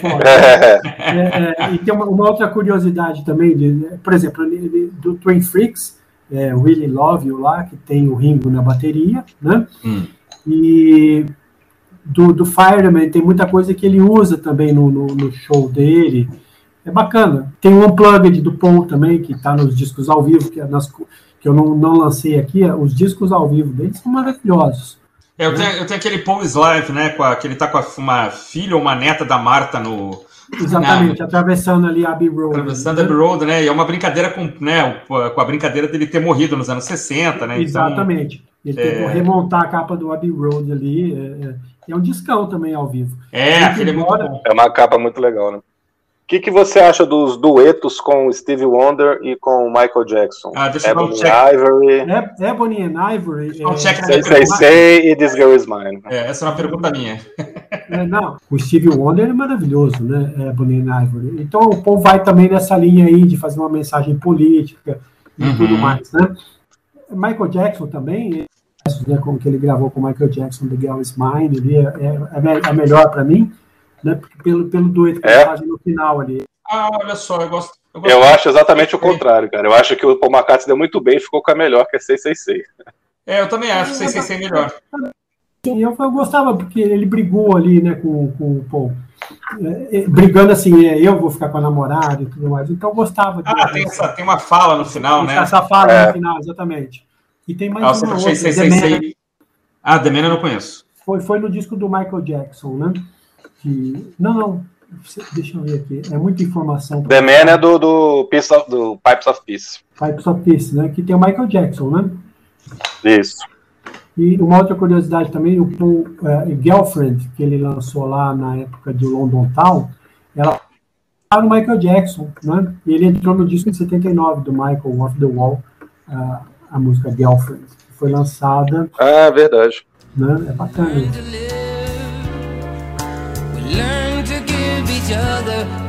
fora. É, É, é, e tem uma, uma outra curiosidade também, de, por exemplo, ele- ele- do Twin Freaks, é, Really Love You lá, que tem o Ringo na bateria, né? Hum. E do, do Fireman tem muita coisa que ele usa também no, no, no show dele. É bacana. Tem o Unplugged do Paul também, que está nos discos ao vivo, que, é nas, que eu não, não lancei aqui. Os discos ao vivo dele são maravilhosos. É, eu, tenho, eu tenho aquele Paul Live, né? Com a, que ele tá com a- uma filha ou uma neta da Marta no. Exatamente, atravessando ali a Abbey Road. Atravessando Abbey Road, né? E é uma brincadeira com, né, com a brincadeira dele ter morrido nos anos 60, né? Então, Exatamente. Ele tem que é- remontar a capa do Abbey Road ali. É, é, e é um discão também ao vivo. é, aquele é muito Embora- bom. é uma capa muito legal, né? O que, que você acha dos duetos com o Stevie Wonder e com o Michael Jackson? Ah, deixa eu dar um Ebony check. Ivory, É, Ebony and Ivory. Um é, check Say Say Say e This Girl Is Mine. É, essa é uma pergunta minha. É, não, o Steve Wonder é maravilhoso, né? Bonnie and Ivory. Então o Paul vai também nessa linha aí de fazer uma mensagem política e Uhum. tudo mais, né? Michael Jackson também, né, com o que ele gravou com Michael Jackson, The Girl Is Mine, ali, é, é, é é melhor para mim, né? Pelo, pelo dueto que É? ele faz no final ali. Ah, olha só, eu gosto. Eu, gosto Eu acho exatamente o contrário, cara. Eu acho que o Paul McCartney deu muito bem e ficou com a melhor, que é Say Say Say. É, eu também acho, sei se é melhor. Eu, eu gostava, porque ele brigou ali, né, com, com o Paul. É, é, brigando assim, é, eu vou ficar com a namorada e tudo mais. Então eu gostava de Ah, tem, essa, tem uma fala no final, né? essa fala É. no final, exatamente. E tem mais Ah, você uma outra, sei, The Man. Ah, The Man eu não conheço. Foi, foi no disco do Michael Jackson, né? Que, não, não. Deixa eu ver aqui. É muita informação. The Man é do, do, Peace of- do Pipes of Peace. Pipes of Peace, né? Que tem o Michael Jackson, né? Isso. E uma outra curiosidade também, o Paul, eh, Girlfriend, que ele lançou lá na época de London Town, ela tá no Michael Jackson, né? E ele entrou no disco em 79 do Michael Off the Wall, ah, a música Girlfriend, que foi lançada, Ah, verdade. né? É bacana.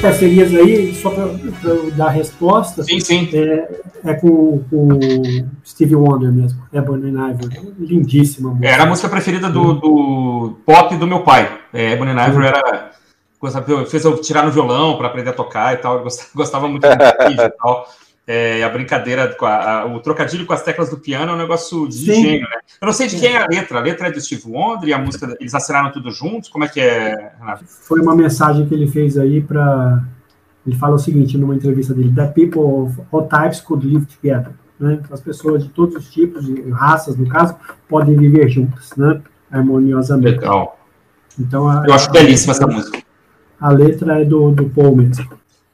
Parcerias aí, só para dar resposta, Sim, sim. é, é com, o Stevie Wonder mesmo, Ebony and Ivory. Lindíssima música. Era a música preferida do, do pop do meu pai. É, and Ivory era. Fez eu tirar no violão para aprender a tocar e tal. Eu gostava, gostava muito de e tal. É, a brincadeira, com a- a- o trocadilho com as teclas do piano é um negócio de Sim. gênio, né? Eu não sei de quem é a letra. A letra é do Steve Wonder e a música, eles assinaram tudo juntos? Como é que é, Renato? Foi uma mensagem que ele fez aí para. Ele fala o seguinte numa entrevista dele: That people of all types could live together. Né? As pessoas de todos os tipos, de raças, no caso, podem viver juntas, né? harmoniosamente. Legal. Então, a, Eu acho belíssima essa música. a letra é do, do Paul mesmo.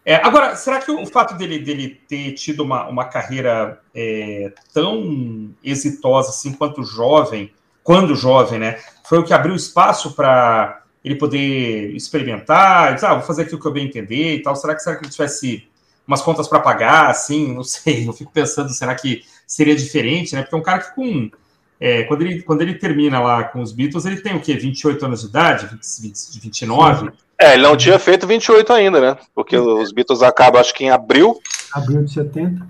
É, agora, será que o fato dele, dele ter tido uma, uma carreira é, tão exitosa assim quanto jovem, quando jovem, né, foi o que abriu espaço para ele poder experimentar, dizer, ah, vou fazer aquilo que eu bem entender e tal. Será que, será que ele tivesse umas contas para pagar, assim? Não sei, eu fico pensando, será que seria diferente, né? Porque é um cara que com. é, quando, ele, quando ele termina lá com os Beatles, ele tem o quê? 28 anos de idade? 20, 20, 29? É, ele não tinha feito 28 ainda, né? Porque os Beatles acabam, acho que em abril, Abril de 70.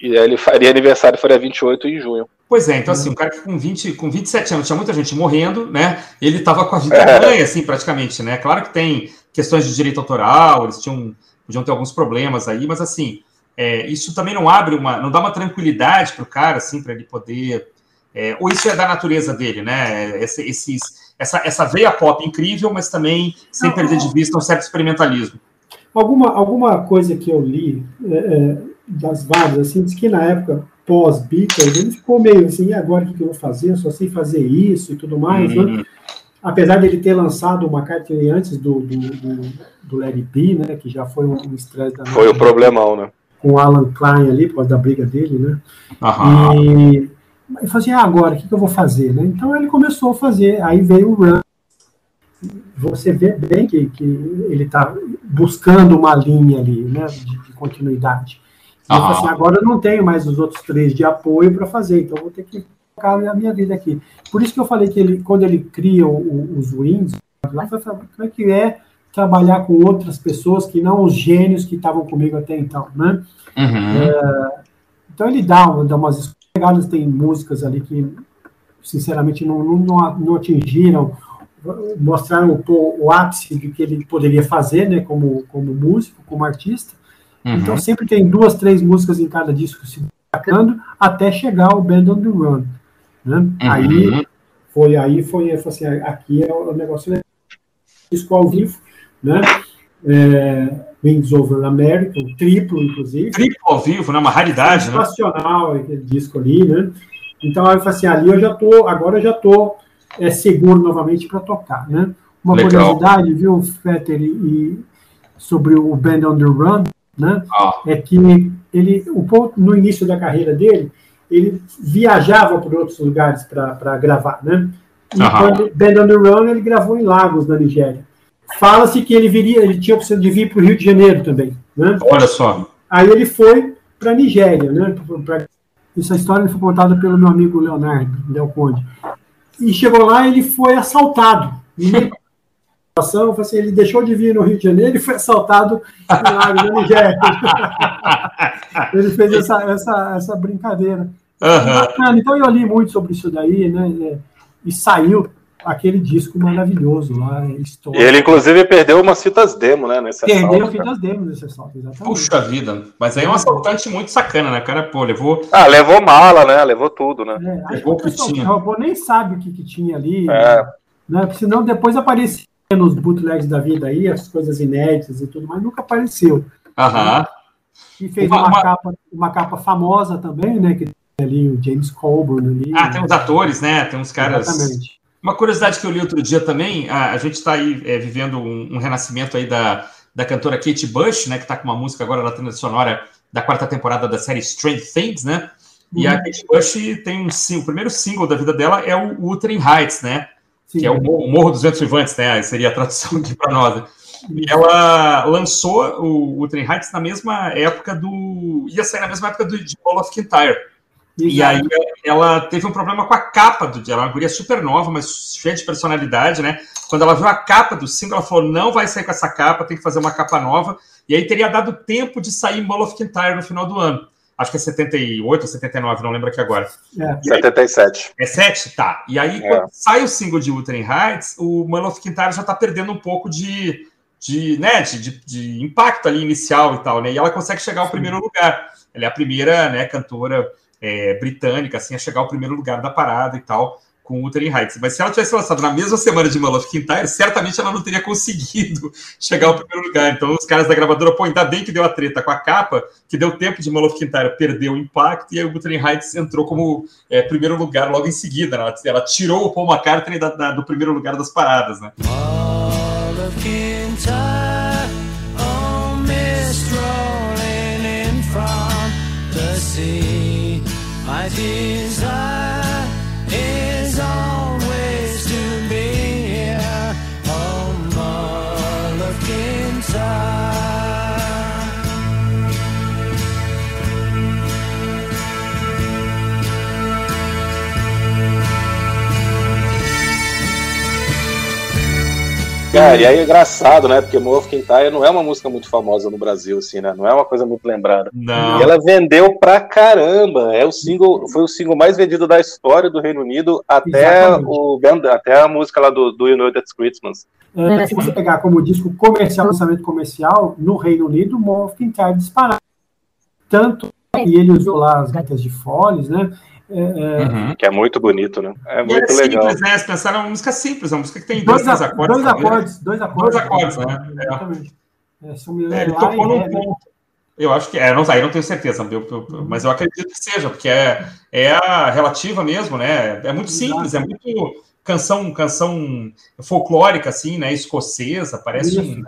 e aí ele faria aniversário, faria 28 em junho. Pois é, então assim, um cara que com, 20, com 27 anos tinha muita gente morrendo, né? Ele tava com a vida É. ganha, assim, praticamente, né? Claro que tem questões de direito autoral, eles tinham, podiam ter alguns problemas aí, mas assim, é, isso também não abre uma, não dá uma tranquilidade pro cara, assim, para ele poder. É, ou isso é da natureza dele, né? Esse, esses, essa, essa veia pop incrível, mas também sem Não, perder de vista um certo experimentalismo. Alguma, alguma coisa que eu li é, é, das várias, assim, diz que na época pós-Beatles, ele ficou meio assim, e agora o que eu vou fazer? Eu só sei fazer isso e tudo mais, né? Hum, Apesar dele ter lançado uma carta antes do, do, do, do Larry B, né? Que já foi um um estresse da Foi o problemão, né? com o Alan Klein ali, por causa da briga dele, né? aham. E ele falou assim, ah, agora, o que, que eu vou fazer? Né? Então ele começou a fazer, aí veio o Run. Você vê bem que, que ele está buscando uma linha ali, né, de, de continuidade. E ele falou assim, agora eu não tenho mais os outros três de apoio para fazer, então eu vou ter que focar a minha vida aqui. Por isso que eu falei que ele, quando ele cria o- o- os Wings, lá foi falar, como é que é trabalhar com outras pessoas que não os gênios que estavam comigo até então, né? Uhum. Então ele dá, dá umas pegadas, tem músicas ali que, sinceramente, não, não, não, atingiram, mostraram o, o ápice do que ele poderia fazer, né, como, como músico, como artista. Uhum. Então sempre tem duas, três músicas em cada disco se destacando até chegar ao Band on the Run. Né? Aí Uhum. foi, aí foi, assim, aqui é o negócio legal. disco ao vivo, né? É, Wings Over America, o triplo, inclusive Triplo ao vivo, né? Uma raridade, né? sensacional aquele disco ali, né? Então eu falei assim, ali eu já tô, agora eu já tô é, seguro novamente para tocar, né? Uma Legal. curiosidade, viu, Fetter, e, sobre o Band on the Run, né? Ah, É que ele, o Paul, no início da carreira dele, ele viajava por outros lugares para gravar, né? E Aham. quando Band on the Run ele gravou em Lagos, na Nigéria. Fala-se que ele viria, ele tinha a opção de vir para o Rio de Janeiro também, né? olha só. Aí ele foi para a Nigéria, né? Pra- Essa história foi contada pelo meu amigo Leonardo Del Conde. E chegou lá, ele foi assaltado. Assim, ele deixou de vir no Rio de Janeiro e foi assaltado na Nigéria. ele fez essa, essa, essa brincadeira. Bacana. Então eu li muito sobre isso daí, né? E saiu aquele disco maravilhoso lá, E história. ele, inclusive, perdeu umas fitas demo, né? Nesse Perdeu o cara. demos desse assalto, exatamente. Puxa vida. Mas aí é um assaltante muito sacana, né? O cara, pô, levou. Ah, levou mala, né? Levou tudo, né? É, Levou o o que tinha. roubou nem sabe o que, que tinha ali, É. né? Porque senão depois aparecia nos bootlegs da vida aí, as coisas inéditas e tudo, mas nunca apareceu. Aham. E fez Uma- uma, uma- Capa, uma capa famosa também, né? Que tem ali o James Coburn ali. Ah, tem uns atores, né? Tem uns caras. Exatamente. Uma curiosidade que eu li outro dia também, a, a gente está aí é, vivendo um, um renascimento aí da, da cantora Kate Bush, né? Que está com uma música agora na trilha sonora da quarta temporada da série Strange Things, né? E a Uhum. Kate Bush tem um sim, o primeiro single da vida dela é o Wuthering Heights, né? Sim. que é o Morro, o Morro dos Ventos Vivantes, né? Seria a tradução aqui para nós. E ela lançou o Wuthering Heights na mesma época do. ia sair na mesma época do de Paul of Kintyre. E aí ela teve um problema com a capa do dia. Ela é uma guria super nova, mas cheia de personalidade, né? Quando ela viu a capa do single, ela falou: não vai sair com essa capa, tem que fazer uma capa nova. E aí teria dado tempo de sair Mull of Kintyre no final do ano. Acho que é 78 ou 79, não lembro aqui agora. É. 77. É 7? Tá. E aí, É. quando sai o single de Wuthering Heights, o Man of Quintaro já tá perdendo um pouco de, de, né, de, de, de impacto ali inicial e tal, né? E ela consegue chegar ao primeiro lugar. ela é a primeira né, cantora é, britânica assim, a chegar ao primeiro lugar da parada e tal, com Wuthering Heights. Mas se ela tivesse lançado na mesma semana de of Kintyre, certamente ela não teria conseguido chegar ao primeiro lugar. Então os caras da gravadora, pô, ainda bem que deu a treta com a capa, que deu tempo de of Kintyre perder o impacto, e aí o Wuthering Heights entrou como é, primeiro lugar logo em seguida. né? Ela, ela tirou o Paul McCartney da- da- do primeiro lugar das paradas, né? All Cara, e aí é engraçado, né? Porque Move Kintyre não é uma música muito famosa no Brasil, assim, né? Não é uma coisa muito lembrada. Não. E ela vendeu pra caramba. É o single, foi o single mais vendido da história do Reino Unido até Exatamente. o até a música lá do, do That's Christmas. É, se você pegar como disco comercial, lançamento comercial, no Reino Unido, Morph Kintyre disparado. Tanto, e ele usou lá as gaitas de foles, né? É, é, Uhum. Que é muito bonito, né? É E é muito legal. simples, né? Se pensar, é uma música simples, é uma música que tem dois, dois, acordes. dois talvez. acordes, dois acordes. acordes, né? É. Exatamente. É, É, ele tocou num é, ponto. Eu acho que é, não, aí não tenho certeza, mas eu acredito que seja, porque é, é a relativa mesmo, né? É muito simples, é muito canção, canção folclórica, assim, né? Escocesa, parece um. Isso. né?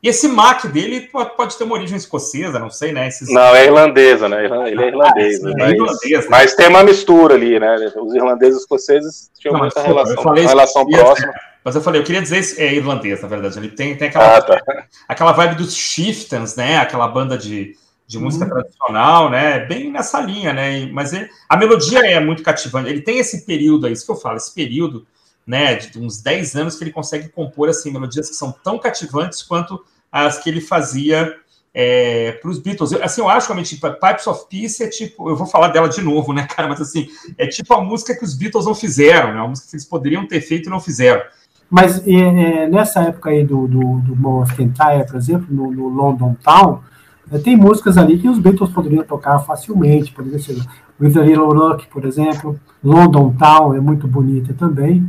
E esse Mac dele pode, pode ter uma origem escocesa, não sei, né? Esses, Não, é irlandesa, né? Ele é irlandês, Ah, é Mas, irlandês, né? mas tem uma mistura ali, né? Os irlandeses e escoceses tinham Não, muita relação, uma relação escocesa, próxima. Mas eu falei, eu queria dizer isso, é irlandês, na verdade. Ele tem, tem aquela, Ah, tá. aquela vibe dos Chieftains, né? Aquela banda de, de música Uhum. tradicional, né? Bem nessa linha, né? Mas ele- a melodia é muito cativante. Ele tem esse período aí, isso que eu falo, esse período, né? De uns 10 anos que ele consegue compor assim melodias que são tão cativantes quanto as que ele fazia para os Beatles. Eu, assim, eu acho realmente tipo, Pipes of Peace é tipo, eu vou falar dela de novo, né, cara? Mas assim, é tipo a música que os Beatles não fizeram, né? Uma música que eles poderiam ter feito e não fizeram. Mas é, é, nessa época aí do, do, do por exemplo, no, no London Town, é, tem músicas ali que os Beatles poderiam tocar facilmente, poderia ser With a Little Luck, por exemplo, London Town é muito bonita também.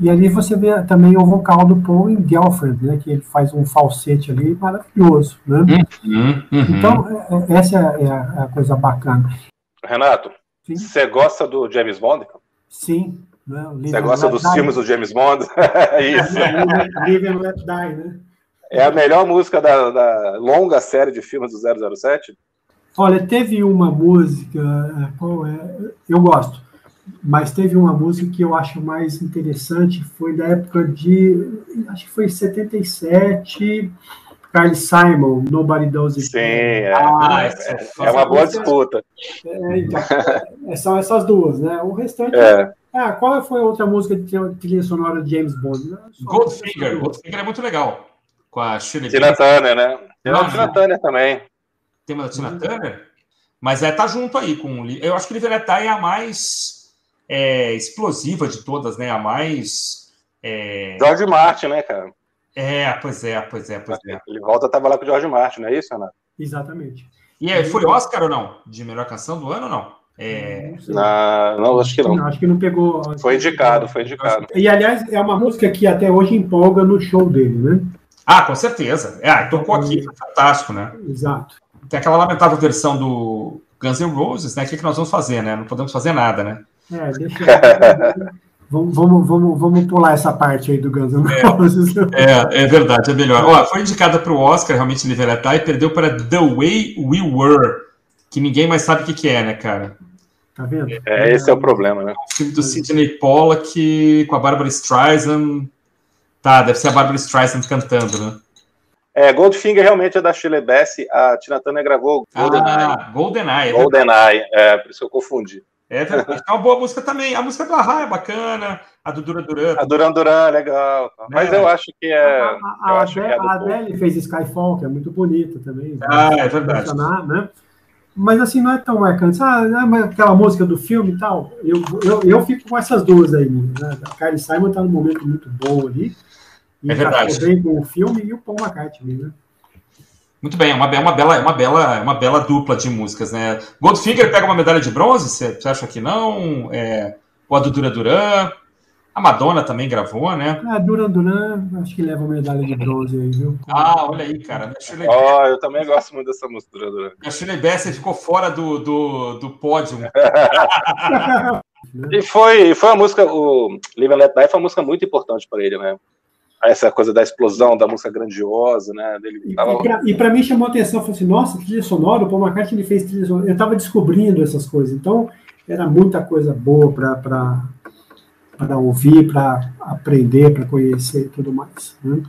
E ali você vê também o vocal do Paul em Girlfriend, né, que ele faz um falsete ali maravilhoso, né? Uhum, uhum. Então, é- é- essa é a, a coisa bacana. Renato, Sim. você gosta do James Bond? Sim. Né? Você gosta dos Die. filmes do James Bond? Isso. Live and Let Die, né? É a melhor música da, da longa série de filmes do 007? Olha, teve uma música, é, qual é? Eu gosto, mas teve uma música que eu acho mais interessante, foi da época de, acho que foi 77, Carly Simon, Nobody Does It. Sim, é. Ah, Ah, essa É uma boa disputa. é, então, é, são essas duas, né? O restante. É. Ah, qual foi a outra música que tinha trilha sonora de James Bond? Goldfinger. Goldfinger é muito legal. Com a Shirley Tina. Turner, né? Tem a Ah, Tina Turner também. tema da Tina Turner. Mas é, tá junto aí com. Eu acho que Liveretai é a mais é, explosiva de todas, né? A mais. É, George Martin, né, cara? é, pois é, pois é, pois é. Ele volta a trabalhar com o George Martin, não é isso, Renato? Exatamente. E é, foi Oscar ou não? De melhor canção do ano ou não? É, Não. Na... Não, acho que não. Acho que não pegou. Foi indicado, foi indicado. E, aliás, é uma música que até hoje empolga no show dele, né? Ah, com certeza. É, ah, tocou aqui, foi fantástico, né? Exato. Tem aquela lamentável versão do Guns N' Roses, né? O que, que nós vamos fazer, né? Não podemos fazer nada, né? É, deixa vamos, vamos, vamos, vamos pular essa parte aí do Guns N' Roses. É, é verdade, é melhor. Ó, foi indicada para o Oscar, realmente, Liveretai, e perdeu para The Way We Were, que ninguém mais sabe o que, que é, né, cara? Tá vendo? É, esse é o problema, né? O filme do Sidney Pollack com a Barbara Streisand. Tá, deve ser a Barbara Streisand cantando, né? É, Goldfinger realmente é da Shirley Bassey. A Tina Turner gravou GoldenEye. Ah, GoldenEye. É. GoldenEye, é, por isso que eu confundi. É verdade. É uma boa música também. A música do Ahá é bacana, a do Dura Duran. A Duran Duran, legal. Mas É. eu acho que é. A, a, Eu a, que é Adele, a Adele fez Skyfall, que é muito bonita também. Ah, é verdade. Né? Mas assim, não é tão marcante. Ah, não, mas aquela música do filme e tal. Eu, eu, eu fico com essas duas aí. Né? A Carly Simon tá num momento muito bom ali. E É verdade. bem com o filme e o Paul McCartney, né? Muito bem, é uma, é uma bela, é uma bela, é uma bela dupla de músicas, né? Goldfinger pega uma medalha de bronze, você acha que não? É, o a do Duran Duran, a Madonna também gravou, né? Ah, Duran Duran, acho que leva uma medalha de bronze aí, viu? Ah, olha aí, cara. A Shirley, Ó, eu também gosto muito dessa música do Duran. a Shirley Bassey ficou fora do, do, do pódio. E foi, foi uma música, o Live and Let Die foi uma música muito importante para ele, né? Essa coisa da explosão, da música grandiosa, né? Dele, E, tava- e pra- pra mim chamou a atenção, falei assim, nossa, trilha sonora, o Paul McCartney ele fez trilha sonora. Eu tava descobrindo essas coisas, então era muita coisa boa para ouvir, pra aprender, pra conhecer e tudo mais. Né?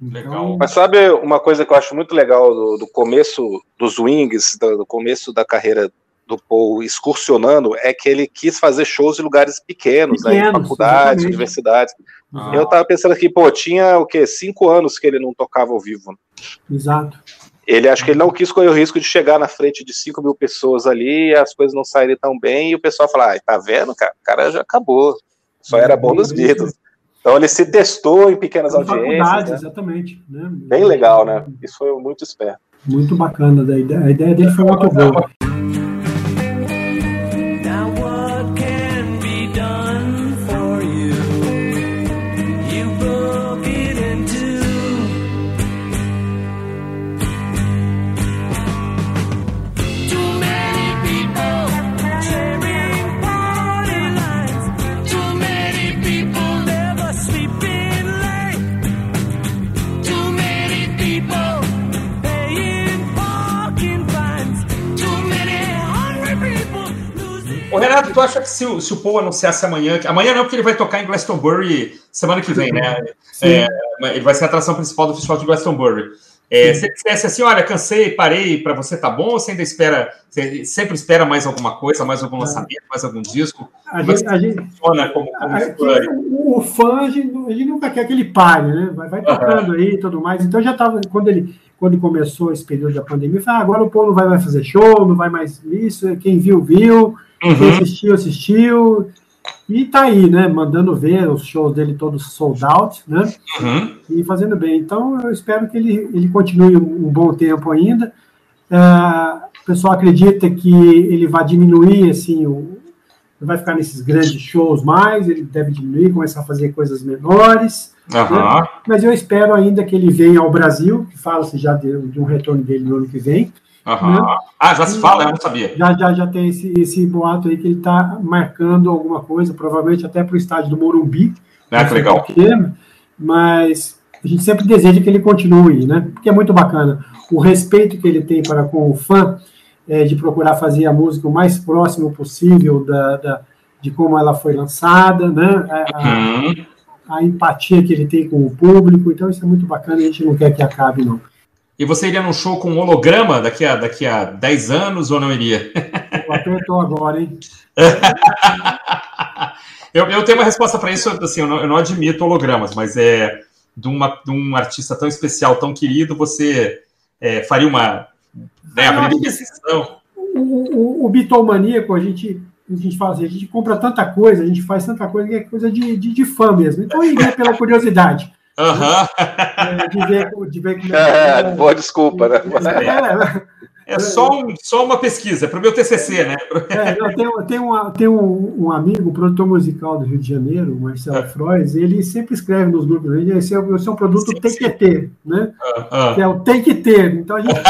Legal. Mas sabe uma coisa que eu acho muito legal do, do começo dos Wings, do, do começo da carreira do Paul excursionando, é que ele quis fazer shows em lugares pequenos, né, em Pequenos, faculdades, universidades. Ah. Eu tava pensando aqui, pô, tinha o quê? Cinco anos que ele não tocava ao vivo. né? Exato. Ele acho que ele não quis correr o risco de chegar na frente de 5 mil pessoas ali e as coisas não saírem tão bem, e o pessoal falar, ai, tá vendo, cara? O cara já acabou. Só era bom nos Beatles. Então ele se testou em pequenas Em audiências. né? exatamente. Né? Bem legal, né? Isso foi muito esperto. Muito bacana. Da ideia, a ideia dele foi muito boa. Renato, tu acha que se o, se o Paul anunciasse amanhã, amanhã não, porque ele vai tocar em Glastonbury semana que vem, né? É, ele vai ser a atração principal do Festival de Glastonbury. É, se ele dissesse assim, olha, cansei, parei, pra você tá bom, ou você ainda espera, você sempre espera mais alguma coisa, mais algum lançamento, mais algum disco? A gente, a gente, Funciona como, como o, o fã, a gente, a gente nunca quer que ele pare, né? Vai, vai tocando aí e tudo mais. Então já estava, quando ele quando começou esse período da pandemia, eu falei, ah, agora o povo não vai mais fazer show, não vai mais isso, quem viu, viu, Uhum. assistiu, assistiu. E tá aí, né? Mandando ver os shows dele todos sold out, né? Uhum. e fazendo bem. Então, eu espero que ele, ele continue um, bom tempo ainda. Ah, o pessoal acredita que ele vai diminuir, assim, o, vai ficar nesses grandes shows mais, ele deve diminuir, começar a fazer coisas menores. Aham. Mas eu espero ainda que ele venha ao Brasil, que fala-se já de, de um retorno dele no ano que vem. Aham. Ah, já se fala? Eu não sabia. Já, já, já tem esse, esse boato aí que ele está marcando alguma coisa, provavelmente até para o estádio do Morumbi. Ah, que legal. mas a gente sempre deseja que ele continue, né? Porque é muito bacana. O respeito que ele tem para com o fã, é, de procurar fazer a música o mais próximo possível da, da- de como ela foi lançada, né? A, a- Uhum. a empatia que ele tem com o público, então isso é muito bacana a gente não quer que acabe, não. E você iria num show com um holograma daqui a, daqui a 10 anos ou não iria? Apertou agora, hein? eu, eu tenho uma resposta para isso, assim, eu não, eu não admito hologramas, mas é de, uma, de um artista tão especial, tão querido, você é, faria uma. Né, Ah, abriria uma exceção? O, o, o Bitomaníaco, a gente, a gente fala assim, a gente compra tanta coisa, a gente faz tanta coisa que é coisa de, de, de fã mesmo. Então, eu iria pela curiosidade. Aham. é, de, ver, de ver como É, é, boa desculpa, né? é, É só, um, só uma pesquisa, para o meu TCC, né? é, não, tem, tem, uma, tem um, um amigo, produtor musical do Rio de Janeiro, o Marcelo Frois, ele sempre escreve nos grupos, ele esse é, esse é um produto Sim, tem sim. que ter, né? Ah, Que é o tem que ter. Então a gente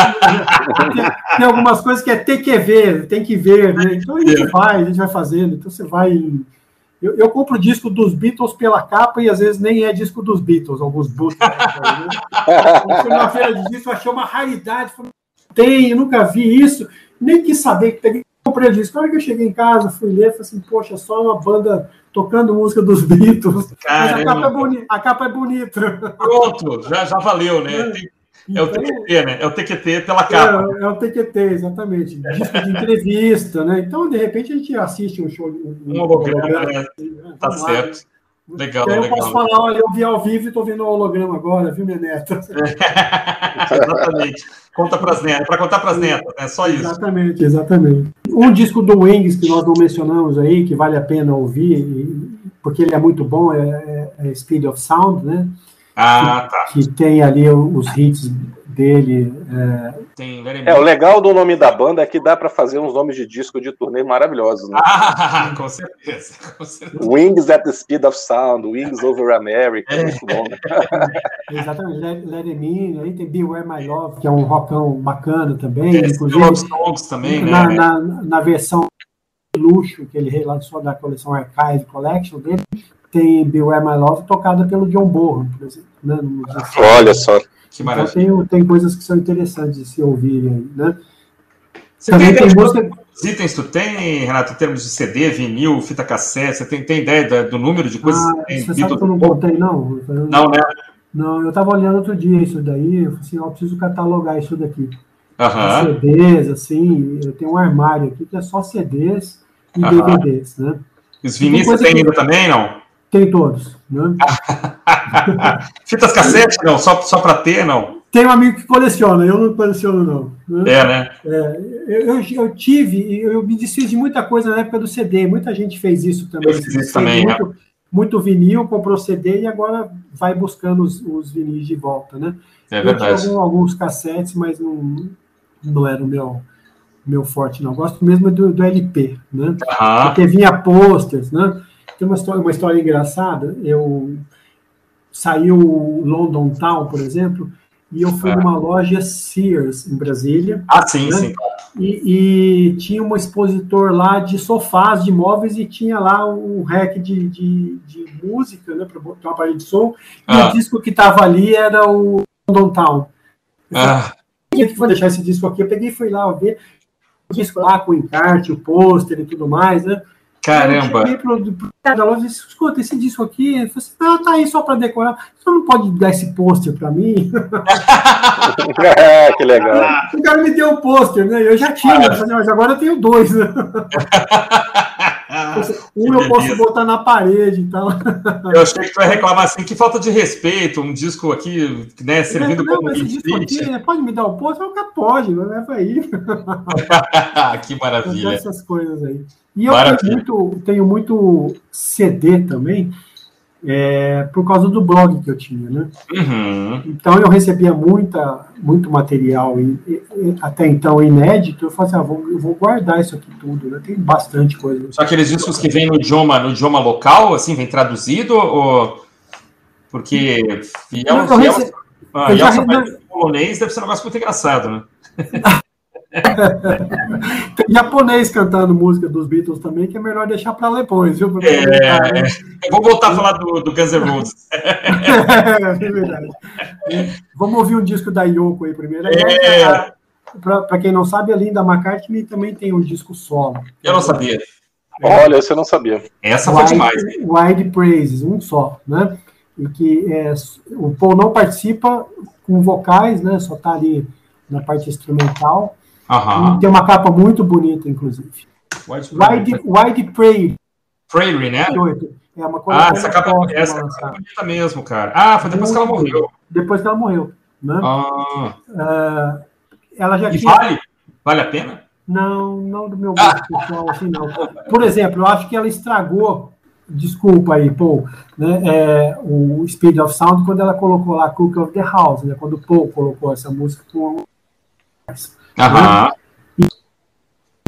tem, tem algumas coisas que é tem que ver, tem que ver, né? Então a gente vai, a gente vai fazendo. Então você vai. em- Eu, eu compro disco dos Beatles pela capa e às vezes nem é disco dos Beatles, alguns bootlegs. Né? Eu fui numa feira de disco, achei uma raridade. Falei, tem, nunca vi isso, nem quis saber. Peguei, comprei o disco. Na hora que eu cheguei em casa, fui ler, falei assim, poxa, só uma banda tocando música dos Beatles. Mas a capa é, boni a capa é bonita. pronto, já, já valeu, né? Tem- É o Então, TQT, né? É o TQT pela capa. É, é o TQT, exatamente. Disco de entrevista, né? Então, de repente, a gente assiste um show. Um holograma, né? Tá Vamos lá. certo. Legal, E aí eu legal. posso falar, olha, eu vi ao vivo e estou vendo o holograma agora, viu, minha neta? Exatamente. Conta pras netas, para contar pras netas, né? Só isso. Exatamente, exatamente. Um disco do Wings que nós não mencionamos aí, que vale a pena ouvir, porque ele é muito bom, é, é- é Speed of Sound, né? Ah, tá. Que tem ali os hits dele. é, Tem É, o legal do nome da banda é que dá pra fazer uns nomes de disco de turnê maravilhosos, né? Ah, com certeza, com certeza. Wings at the Speed of Sound, Wings Over America, É. muito bom, né? exatamente, Let, Let It In, aí tem Beware My Love, que é um rockão bacana também, É, inclusive Love Songs também, né? na, na, na versão luxo que ele relançou da coleção Archive Collection dele, tem Beware My Love tocada pelo John Bonham, por exemplo. Né. Olha só. Que Então maravilha. tem, tem coisas que são interessantes de se ouvirem aí, né? Você Também tem tem música. quantos itens tu tem, Renato, em termos de CD, vinil, fita cassete? Você tem, tem ideia da- do número de coisas Ah, que tem? você sabe que eu não contei, não? Eu- Não, né? Não, eu estava olhando outro dia isso daí, eu falei assim, ó, eu preciso catalogar isso daqui. CDs, assim, eu tenho um armário aqui que é só CDs e. DVDs, né? Os vinis Tem você tem ainda também, não? Tem todos, né? Fitas cassete, não? Só, só pra ter, não? Tem um amigo que coleciona, eu não coleciono, não. né? É, né? É, eu, eu, tive, eu me desfiz de muita coisa na época do CD, muita gente fez isso também. Eu fiz isso também, é. muito, muito vinil, comprou CD e agora vai buscando os, os vinis de volta, né? É eu verdade. algum- alguns cassetes, mas não, não era o meu, meu forte, não. Eu gosto mesmo do, do LP, né? Aham. Porque vinha posters, né? Tem uma história, uma história engraçada. Eu saiu o London Town, por exemplo, e eu fui Ah. numa loja Sears em Brasília Ah, sim, Né? sim. e, e tinha um expositor lá de sofás, de móveis e tinha lá um rack de, de, de música, né, para botar uma parede de som. E Ah. o disco que estava ali era o London Town. Ah, eu vou deixar esse disco aqui. Eu peguei e fui lá ver o disco lá com o encarte, o pôster e tudo mais, né? Eu caramba. cheguei pro, pro cara da loja e disse, escuta, esse disco aqui, ele falou assim, não, tá aí só para decorar. Você não pode dar esse pôster para mim? É, que legal. O cara me deu o pôster, né? Eu já tinha, eu falei, mas agora eu tenho dois, né? Um eu posso botar na parede e tal. Eu achei que tu ia reclamar assim, que falta de respeito, um disco aqui, né, servindo não, como esse disco aqui, né, pode me dar o pôster? Eu falei, pode, leva aí. que maravilha. essas coisas aí. E eu tenho muito, tenho muito CD também, é, por causa do blog que eu tinha, né? Uhum. Então eu recebia muita, muito material e, e- e- até então inédito. Eu falei assim, ah, vou, eu vou guardar isso aqui tudo, né? Tem bastante coisa. São aqueles discos que vêm no idioma, no idioma local, assim, vem traduzido, ou... Porque fiel, eu fiel, rece- ah, eu já polonês deve ser um negócio muito engraçado, né? Tem japonês cantando música dos Beatles também, que é melhor deixar para depois, viu? Porque- É, eu vou voltar a falar do, do Guns N' Roses. é verdade. Vamos ouvir um disco da Yoko aí primeiro. É. Para quem não sabe, a Linda McCartney também tem um disco solo. Eu não sabia. Olha, isso eu não sabia. Essa foi demais. Wide Praises, um só, né? E que é, o Paul não participa com vocais, né? Só tá ali na parte instrumental. Tem uma capa muito bonita, inclusive. White Wide, Wide Prairie, Prairie, né? 8. É uma Ah, essa capa, essa capa é bonita mesmo, cara. Ah, foi depois que ela morreu. Depois que ela morreu, né? Ah, Ah, ela já e tinha. vale? Vale a pena? Não, não do meu gosto pessoal, assim, não. Por exemplo, eu acho que ela estragou, desculpa aí, Paul, né, é, o Speed of Sound quando ela colocou lá Cook of the House, né, quando o Paul colocou essa música com Aham.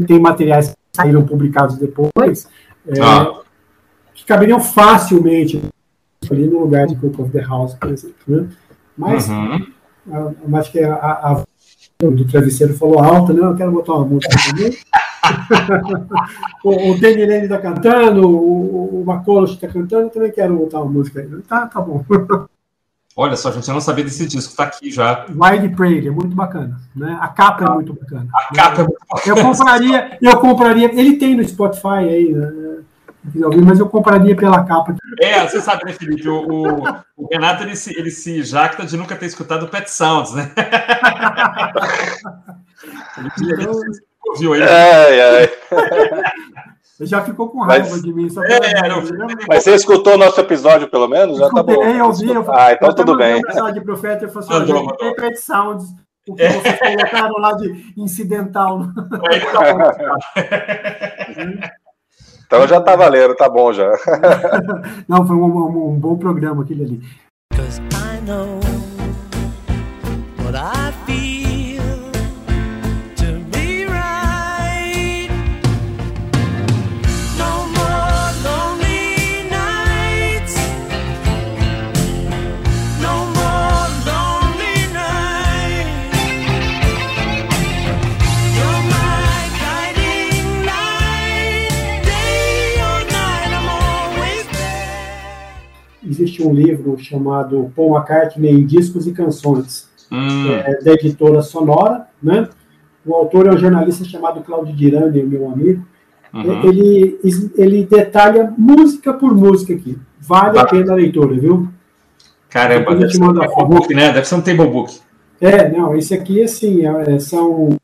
tem materiais que saíram publicados depois, é, Ah. que caberiam facilmente ali no lugar de Cook of the House, por exemplo. Né? Mas Uhum. a- eu acho que a, a, a do travesseiro falou alto, né? Eu quero botar uma música também. o, o Danny Lane está cantando, o, o Macolosh está cantando, eu também quero botar uma música aí. Tá, tá bom. Olha só, gente, eu não sabia desse disco, tá aqui já. Wide Prairie é muito bacana, né? A capa é muito bacana. A capa é muito Eu compraria, eu compraria, ele tem no Spotify aí, né? Mas eu compraria pela capa. É, você sabe, né, Felipe? O, o- o Renato ele se, ele se jacta de nunca ter escutado o Pet Sounds, né? ele, ele, Então, ouviu ele. Ai, ai. Ele já ficou com raiva Mas- de mim. Só É, não, Mas você escutou o nosso episódio, pelo menos? Já tá bom. Escutei, eu vi. Eu, Ah, então eu tudo bem. uma mensagem pro Feta e falei assim: Mandou, "Ó, gente, tem mandou. Pet Sounds, o que vocês colocaram lá de incidental. Tá bom. Então já tá valendo, tá bom já. Não, foi um, um- um bom programa aquele ali. Cause I know Existe um livro chamado Paul McCartney em Discos e Canções, Hum, é, da editora Sonora, né? O autor é um jornalista chamado Claudio Dirani, meu amigo. uhum. Ele, ele detalha música por música aqui. Vale a pena a leitura, viu? Caramba, deve ser um book, né? Deve ser um table book. É, não, esse aqui, assim, é, são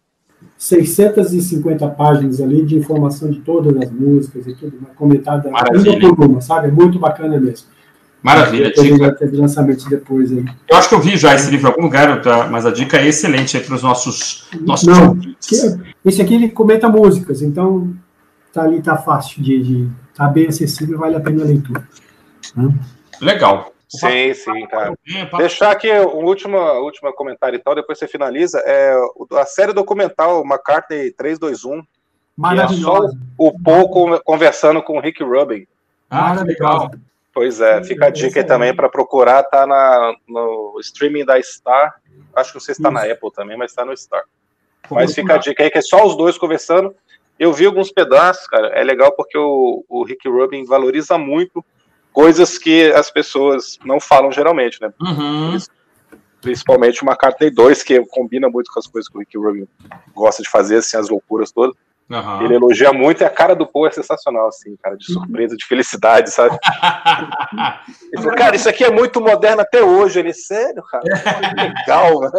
650 páginas ali de informação de todas as músicas e tudo, comentada uma por uma, sabe? É muito bacana mesmo. Maravilha, Depois dica. vai ter lançamentos depois aí. Eu acho que eu vi já esse livro em algum lugar, tá? mas a dica é excelente aí para os nossos, nossos Não, ouvintes. que- esse aqui ele comenta músicas, então tá ali, tá fácil de, de tá bem acessível, vale a pena a leitura. né? Legal. Sim, sim, cara. Papo- Deixar aqui o último, último comentário e tal, depois você finaliza. É o- a série documental McCartney 321, Maravilhosa. o Paul con- conversando com o Rick Rubin. Ah, que legal. Pois é, fica a dica aí também para procurar, tá na, no streaming da Star. Acho que não sei se tá na Apple também, mas tá no Star. Mas fica a dica aí que é só os dois conversando. Eu vi alguns pedaços, cara. É legal porque o, o Rick Rubin valoriza muito coisas que as pessoas não falam geralmente, né? Uhum. Principalmente o McCartney 2, que combina muito com as coisas que o Rick Rubin gosta de fazer, assim, as loucuras todas. Aham. Ele elogia muito e a cara do Paul é sensacional, assim, cara, de surpresa, de felicidade, sabe? Ele falou, cara, isso aqui é muito moderno até hoje. Ele, sério, cara? Que legal, né?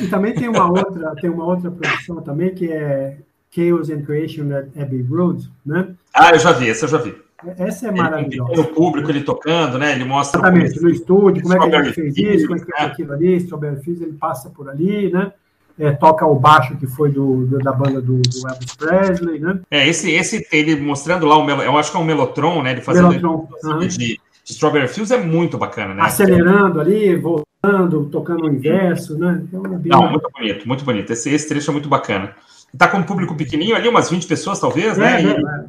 E também tem uma outra, tem uma outra produção também que é Chaos and Creation at Abbey Road, né? Ah, eu já vi, esse eu já vi. Essa é Ele tem maravilhosa. o público, ele tocando, né? Ele mostra o Exatamente, no estúdio, como é que ele fez isso, como é que fez né? aquilo ali, Strawberry Fields, ele passa por ali, né? É, toca o baixo que foi do, do- da banda do, do Elvis Presley, né? É, esse, esse ele mostrando lá, o eu acho que é um Melotron, né? Ele fazendo Melotron, aham. de, de Strawberry Fields é muito bacana, né? Acelerando ali, voltando, tocando o inverso, né? Então, é bem- Não, muito bonito, muito bonito. Esse, esse trecho é muito bacana. Tá com um público pequenininho ali, umas 20 pessoas, talvez, né? É, E- é, é.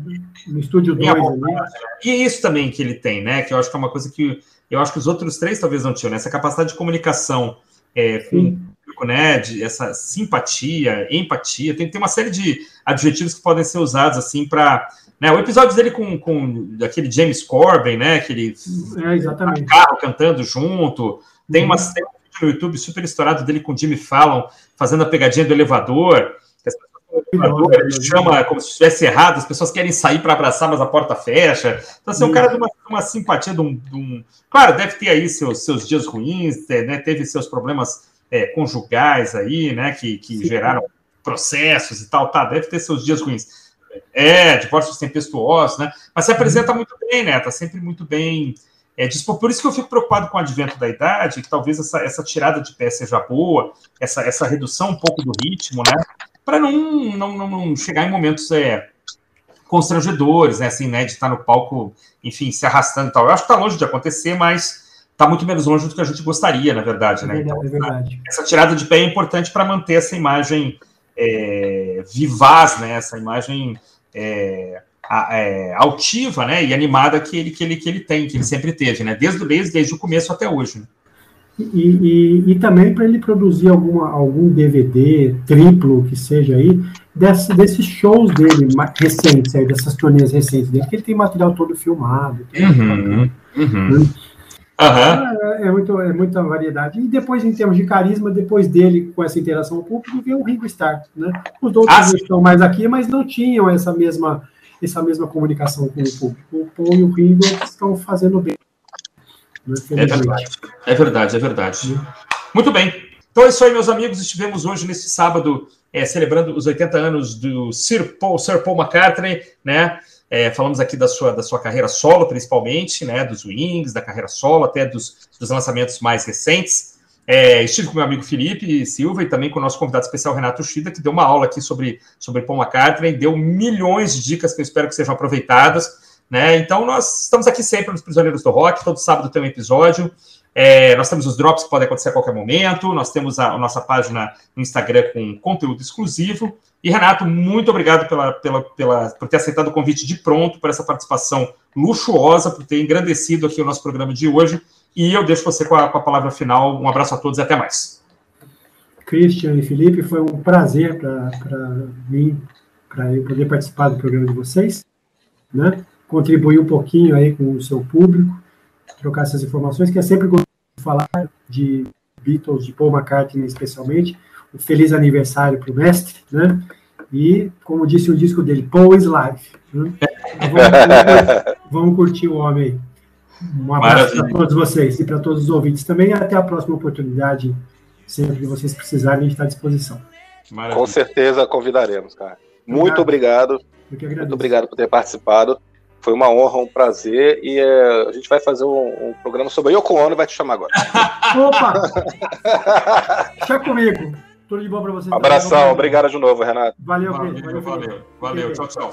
no estúdio Tem a 2 ali. E é isso também que ele tem, né? Que eu acho que é uma coisa que eu acho que os outros três talvez não tinham, né? Essa capacidade de comunicação é, com. Público, né? De essa simpatia, empatia. Tem, tem uma série de adjetivos que podem ser usados assim para. Né, o episódio dele com, com aquele James Corbin, né? Aquele É, exatamente. carro cantando junto. Tem uma tem um vídeo no YouTube super estourado dele com o Jimmy Fallon fazendo a pegadinha do elevador, Ele chama como se estivesse errado, as pessoas querem sair para abraçar, mas a porta fecha. Então, assim, é um cara de uma, uma simpatia, de um, de um- Claro, deve ter aí seus, seus dias ruins, é, né, teve seus problemas é, conjugais aí, né? Que, que Sim. geraram processos e tal, tá, deve ter seus dias ruins. É, divórcios tempestuosos, né? Mas se apresenta muito bem, né? Tá sempre muito bem é, Por isso que eu fico preocupado com o advento da idade, que talvez essa, essa tirada de pé seja boa, essa, essa redução um pouco do ritmo, né? Para não, não, não, chegar em momentos é, constrangedores, né? Assim, né? De estar no palco, enfim, se arrastando e tal. Eu acho que está longe de acontecer, mas está muito menos longe do que a gente gostaria, na verdade, É né? Então, verdade, é verdade. essa tirada de pé é importante para manter essa imagem é, vivaz, né? Essa imagem é, é, altiva, né? E animada que ele, que ele que ele tem, que ele sempre teve, né? Desde, desde, desde o começo até hoje. né? E, e, e também para ele produzir alguma, algum DVD triplo que seja aí, desse, desses shows dele recentes, aí, dessas turnês recentes dele, que ele tem material todo filmado. Uhum, uhum. Aham. É, é muito, é muita variedade. E depois, em termos de carisma, depois dele, com essa interação com o público, veio o Ringo Starr. Né? Os outros Ah, sim. estão mais aqui, mas não tinham essa mesma, essa mesma comunicação com o público. O Paul e o Ringo estão fazendo bem. Né, É verdade, é verdade, é verdade. Muito bem. Então é isso aí, meus amigos. Estivemos hoje, nesse sábado, é, celebrando os 80 anos do Sir Paul, Sir Paul McCartney, né? É, falamos aqui da sua, da sua carreira solo, principalmente, né? Dos Wings, da carreira solo, até dos, dos lançamentos mais recentes. É, estive com meu amigo Felipe Silva e também com o nosso convidado especial Renato Shida, que deu uma aula aqui sobre, sobre Paul McCartney, deu milhões de dicas que eu espero que sejam aproveitadas. Né? Então, nós estamos aqui sempre nos Prisioneiros do Rock, todo sábado tem um episódio. É, nós temos os drops que podem acontecer a qualquer momento, nós temos a, a nossa página no Instagram com conteúdo exclusivo. E, Renato, muito obrigado pela, pela, pela, por ter aceitado o convite de pronto, por essa participação luxuosa, por ter engrandecido aqui o nosso programa de hoje. E eu deixo você com a, com a palavra final. Um abraço a todos e até mais. Christian e Felipe, foi um prazer para mim, para eu poder participar do programa de vocês, né? Contribuir um pouquinho aí com o seu público, trocar essas informações, que é sempre gostoso falar de Beatles, de Paul McCartney especialmente. Um feliz aniversário para o mestre, né? E, como disse o disco dele, Paul is Life. Né? Então, vamos, vamos- curtir o homem aí. Um abraço para todos vocês e para todos os ouvintes também. E até a próxima oportunidade. Sempre que vocês precisarem, a gente está à disposição. Maravilha. Com certeza convidaremos, cara. Muito obrigado, Eu que agradeço. muito obrigado por ter participado. Foi uma honra, um prazer. E eh, a gente vai fazer um, um programa sobre a Yoko Ono e vai te chamar agora. Opa! Deixa comigo. Tudo de bom para vocês. Abração, obrigado de novo, Renato. Valeu, Pedro. Valeu, valeu, valeu. Tchau, tchau.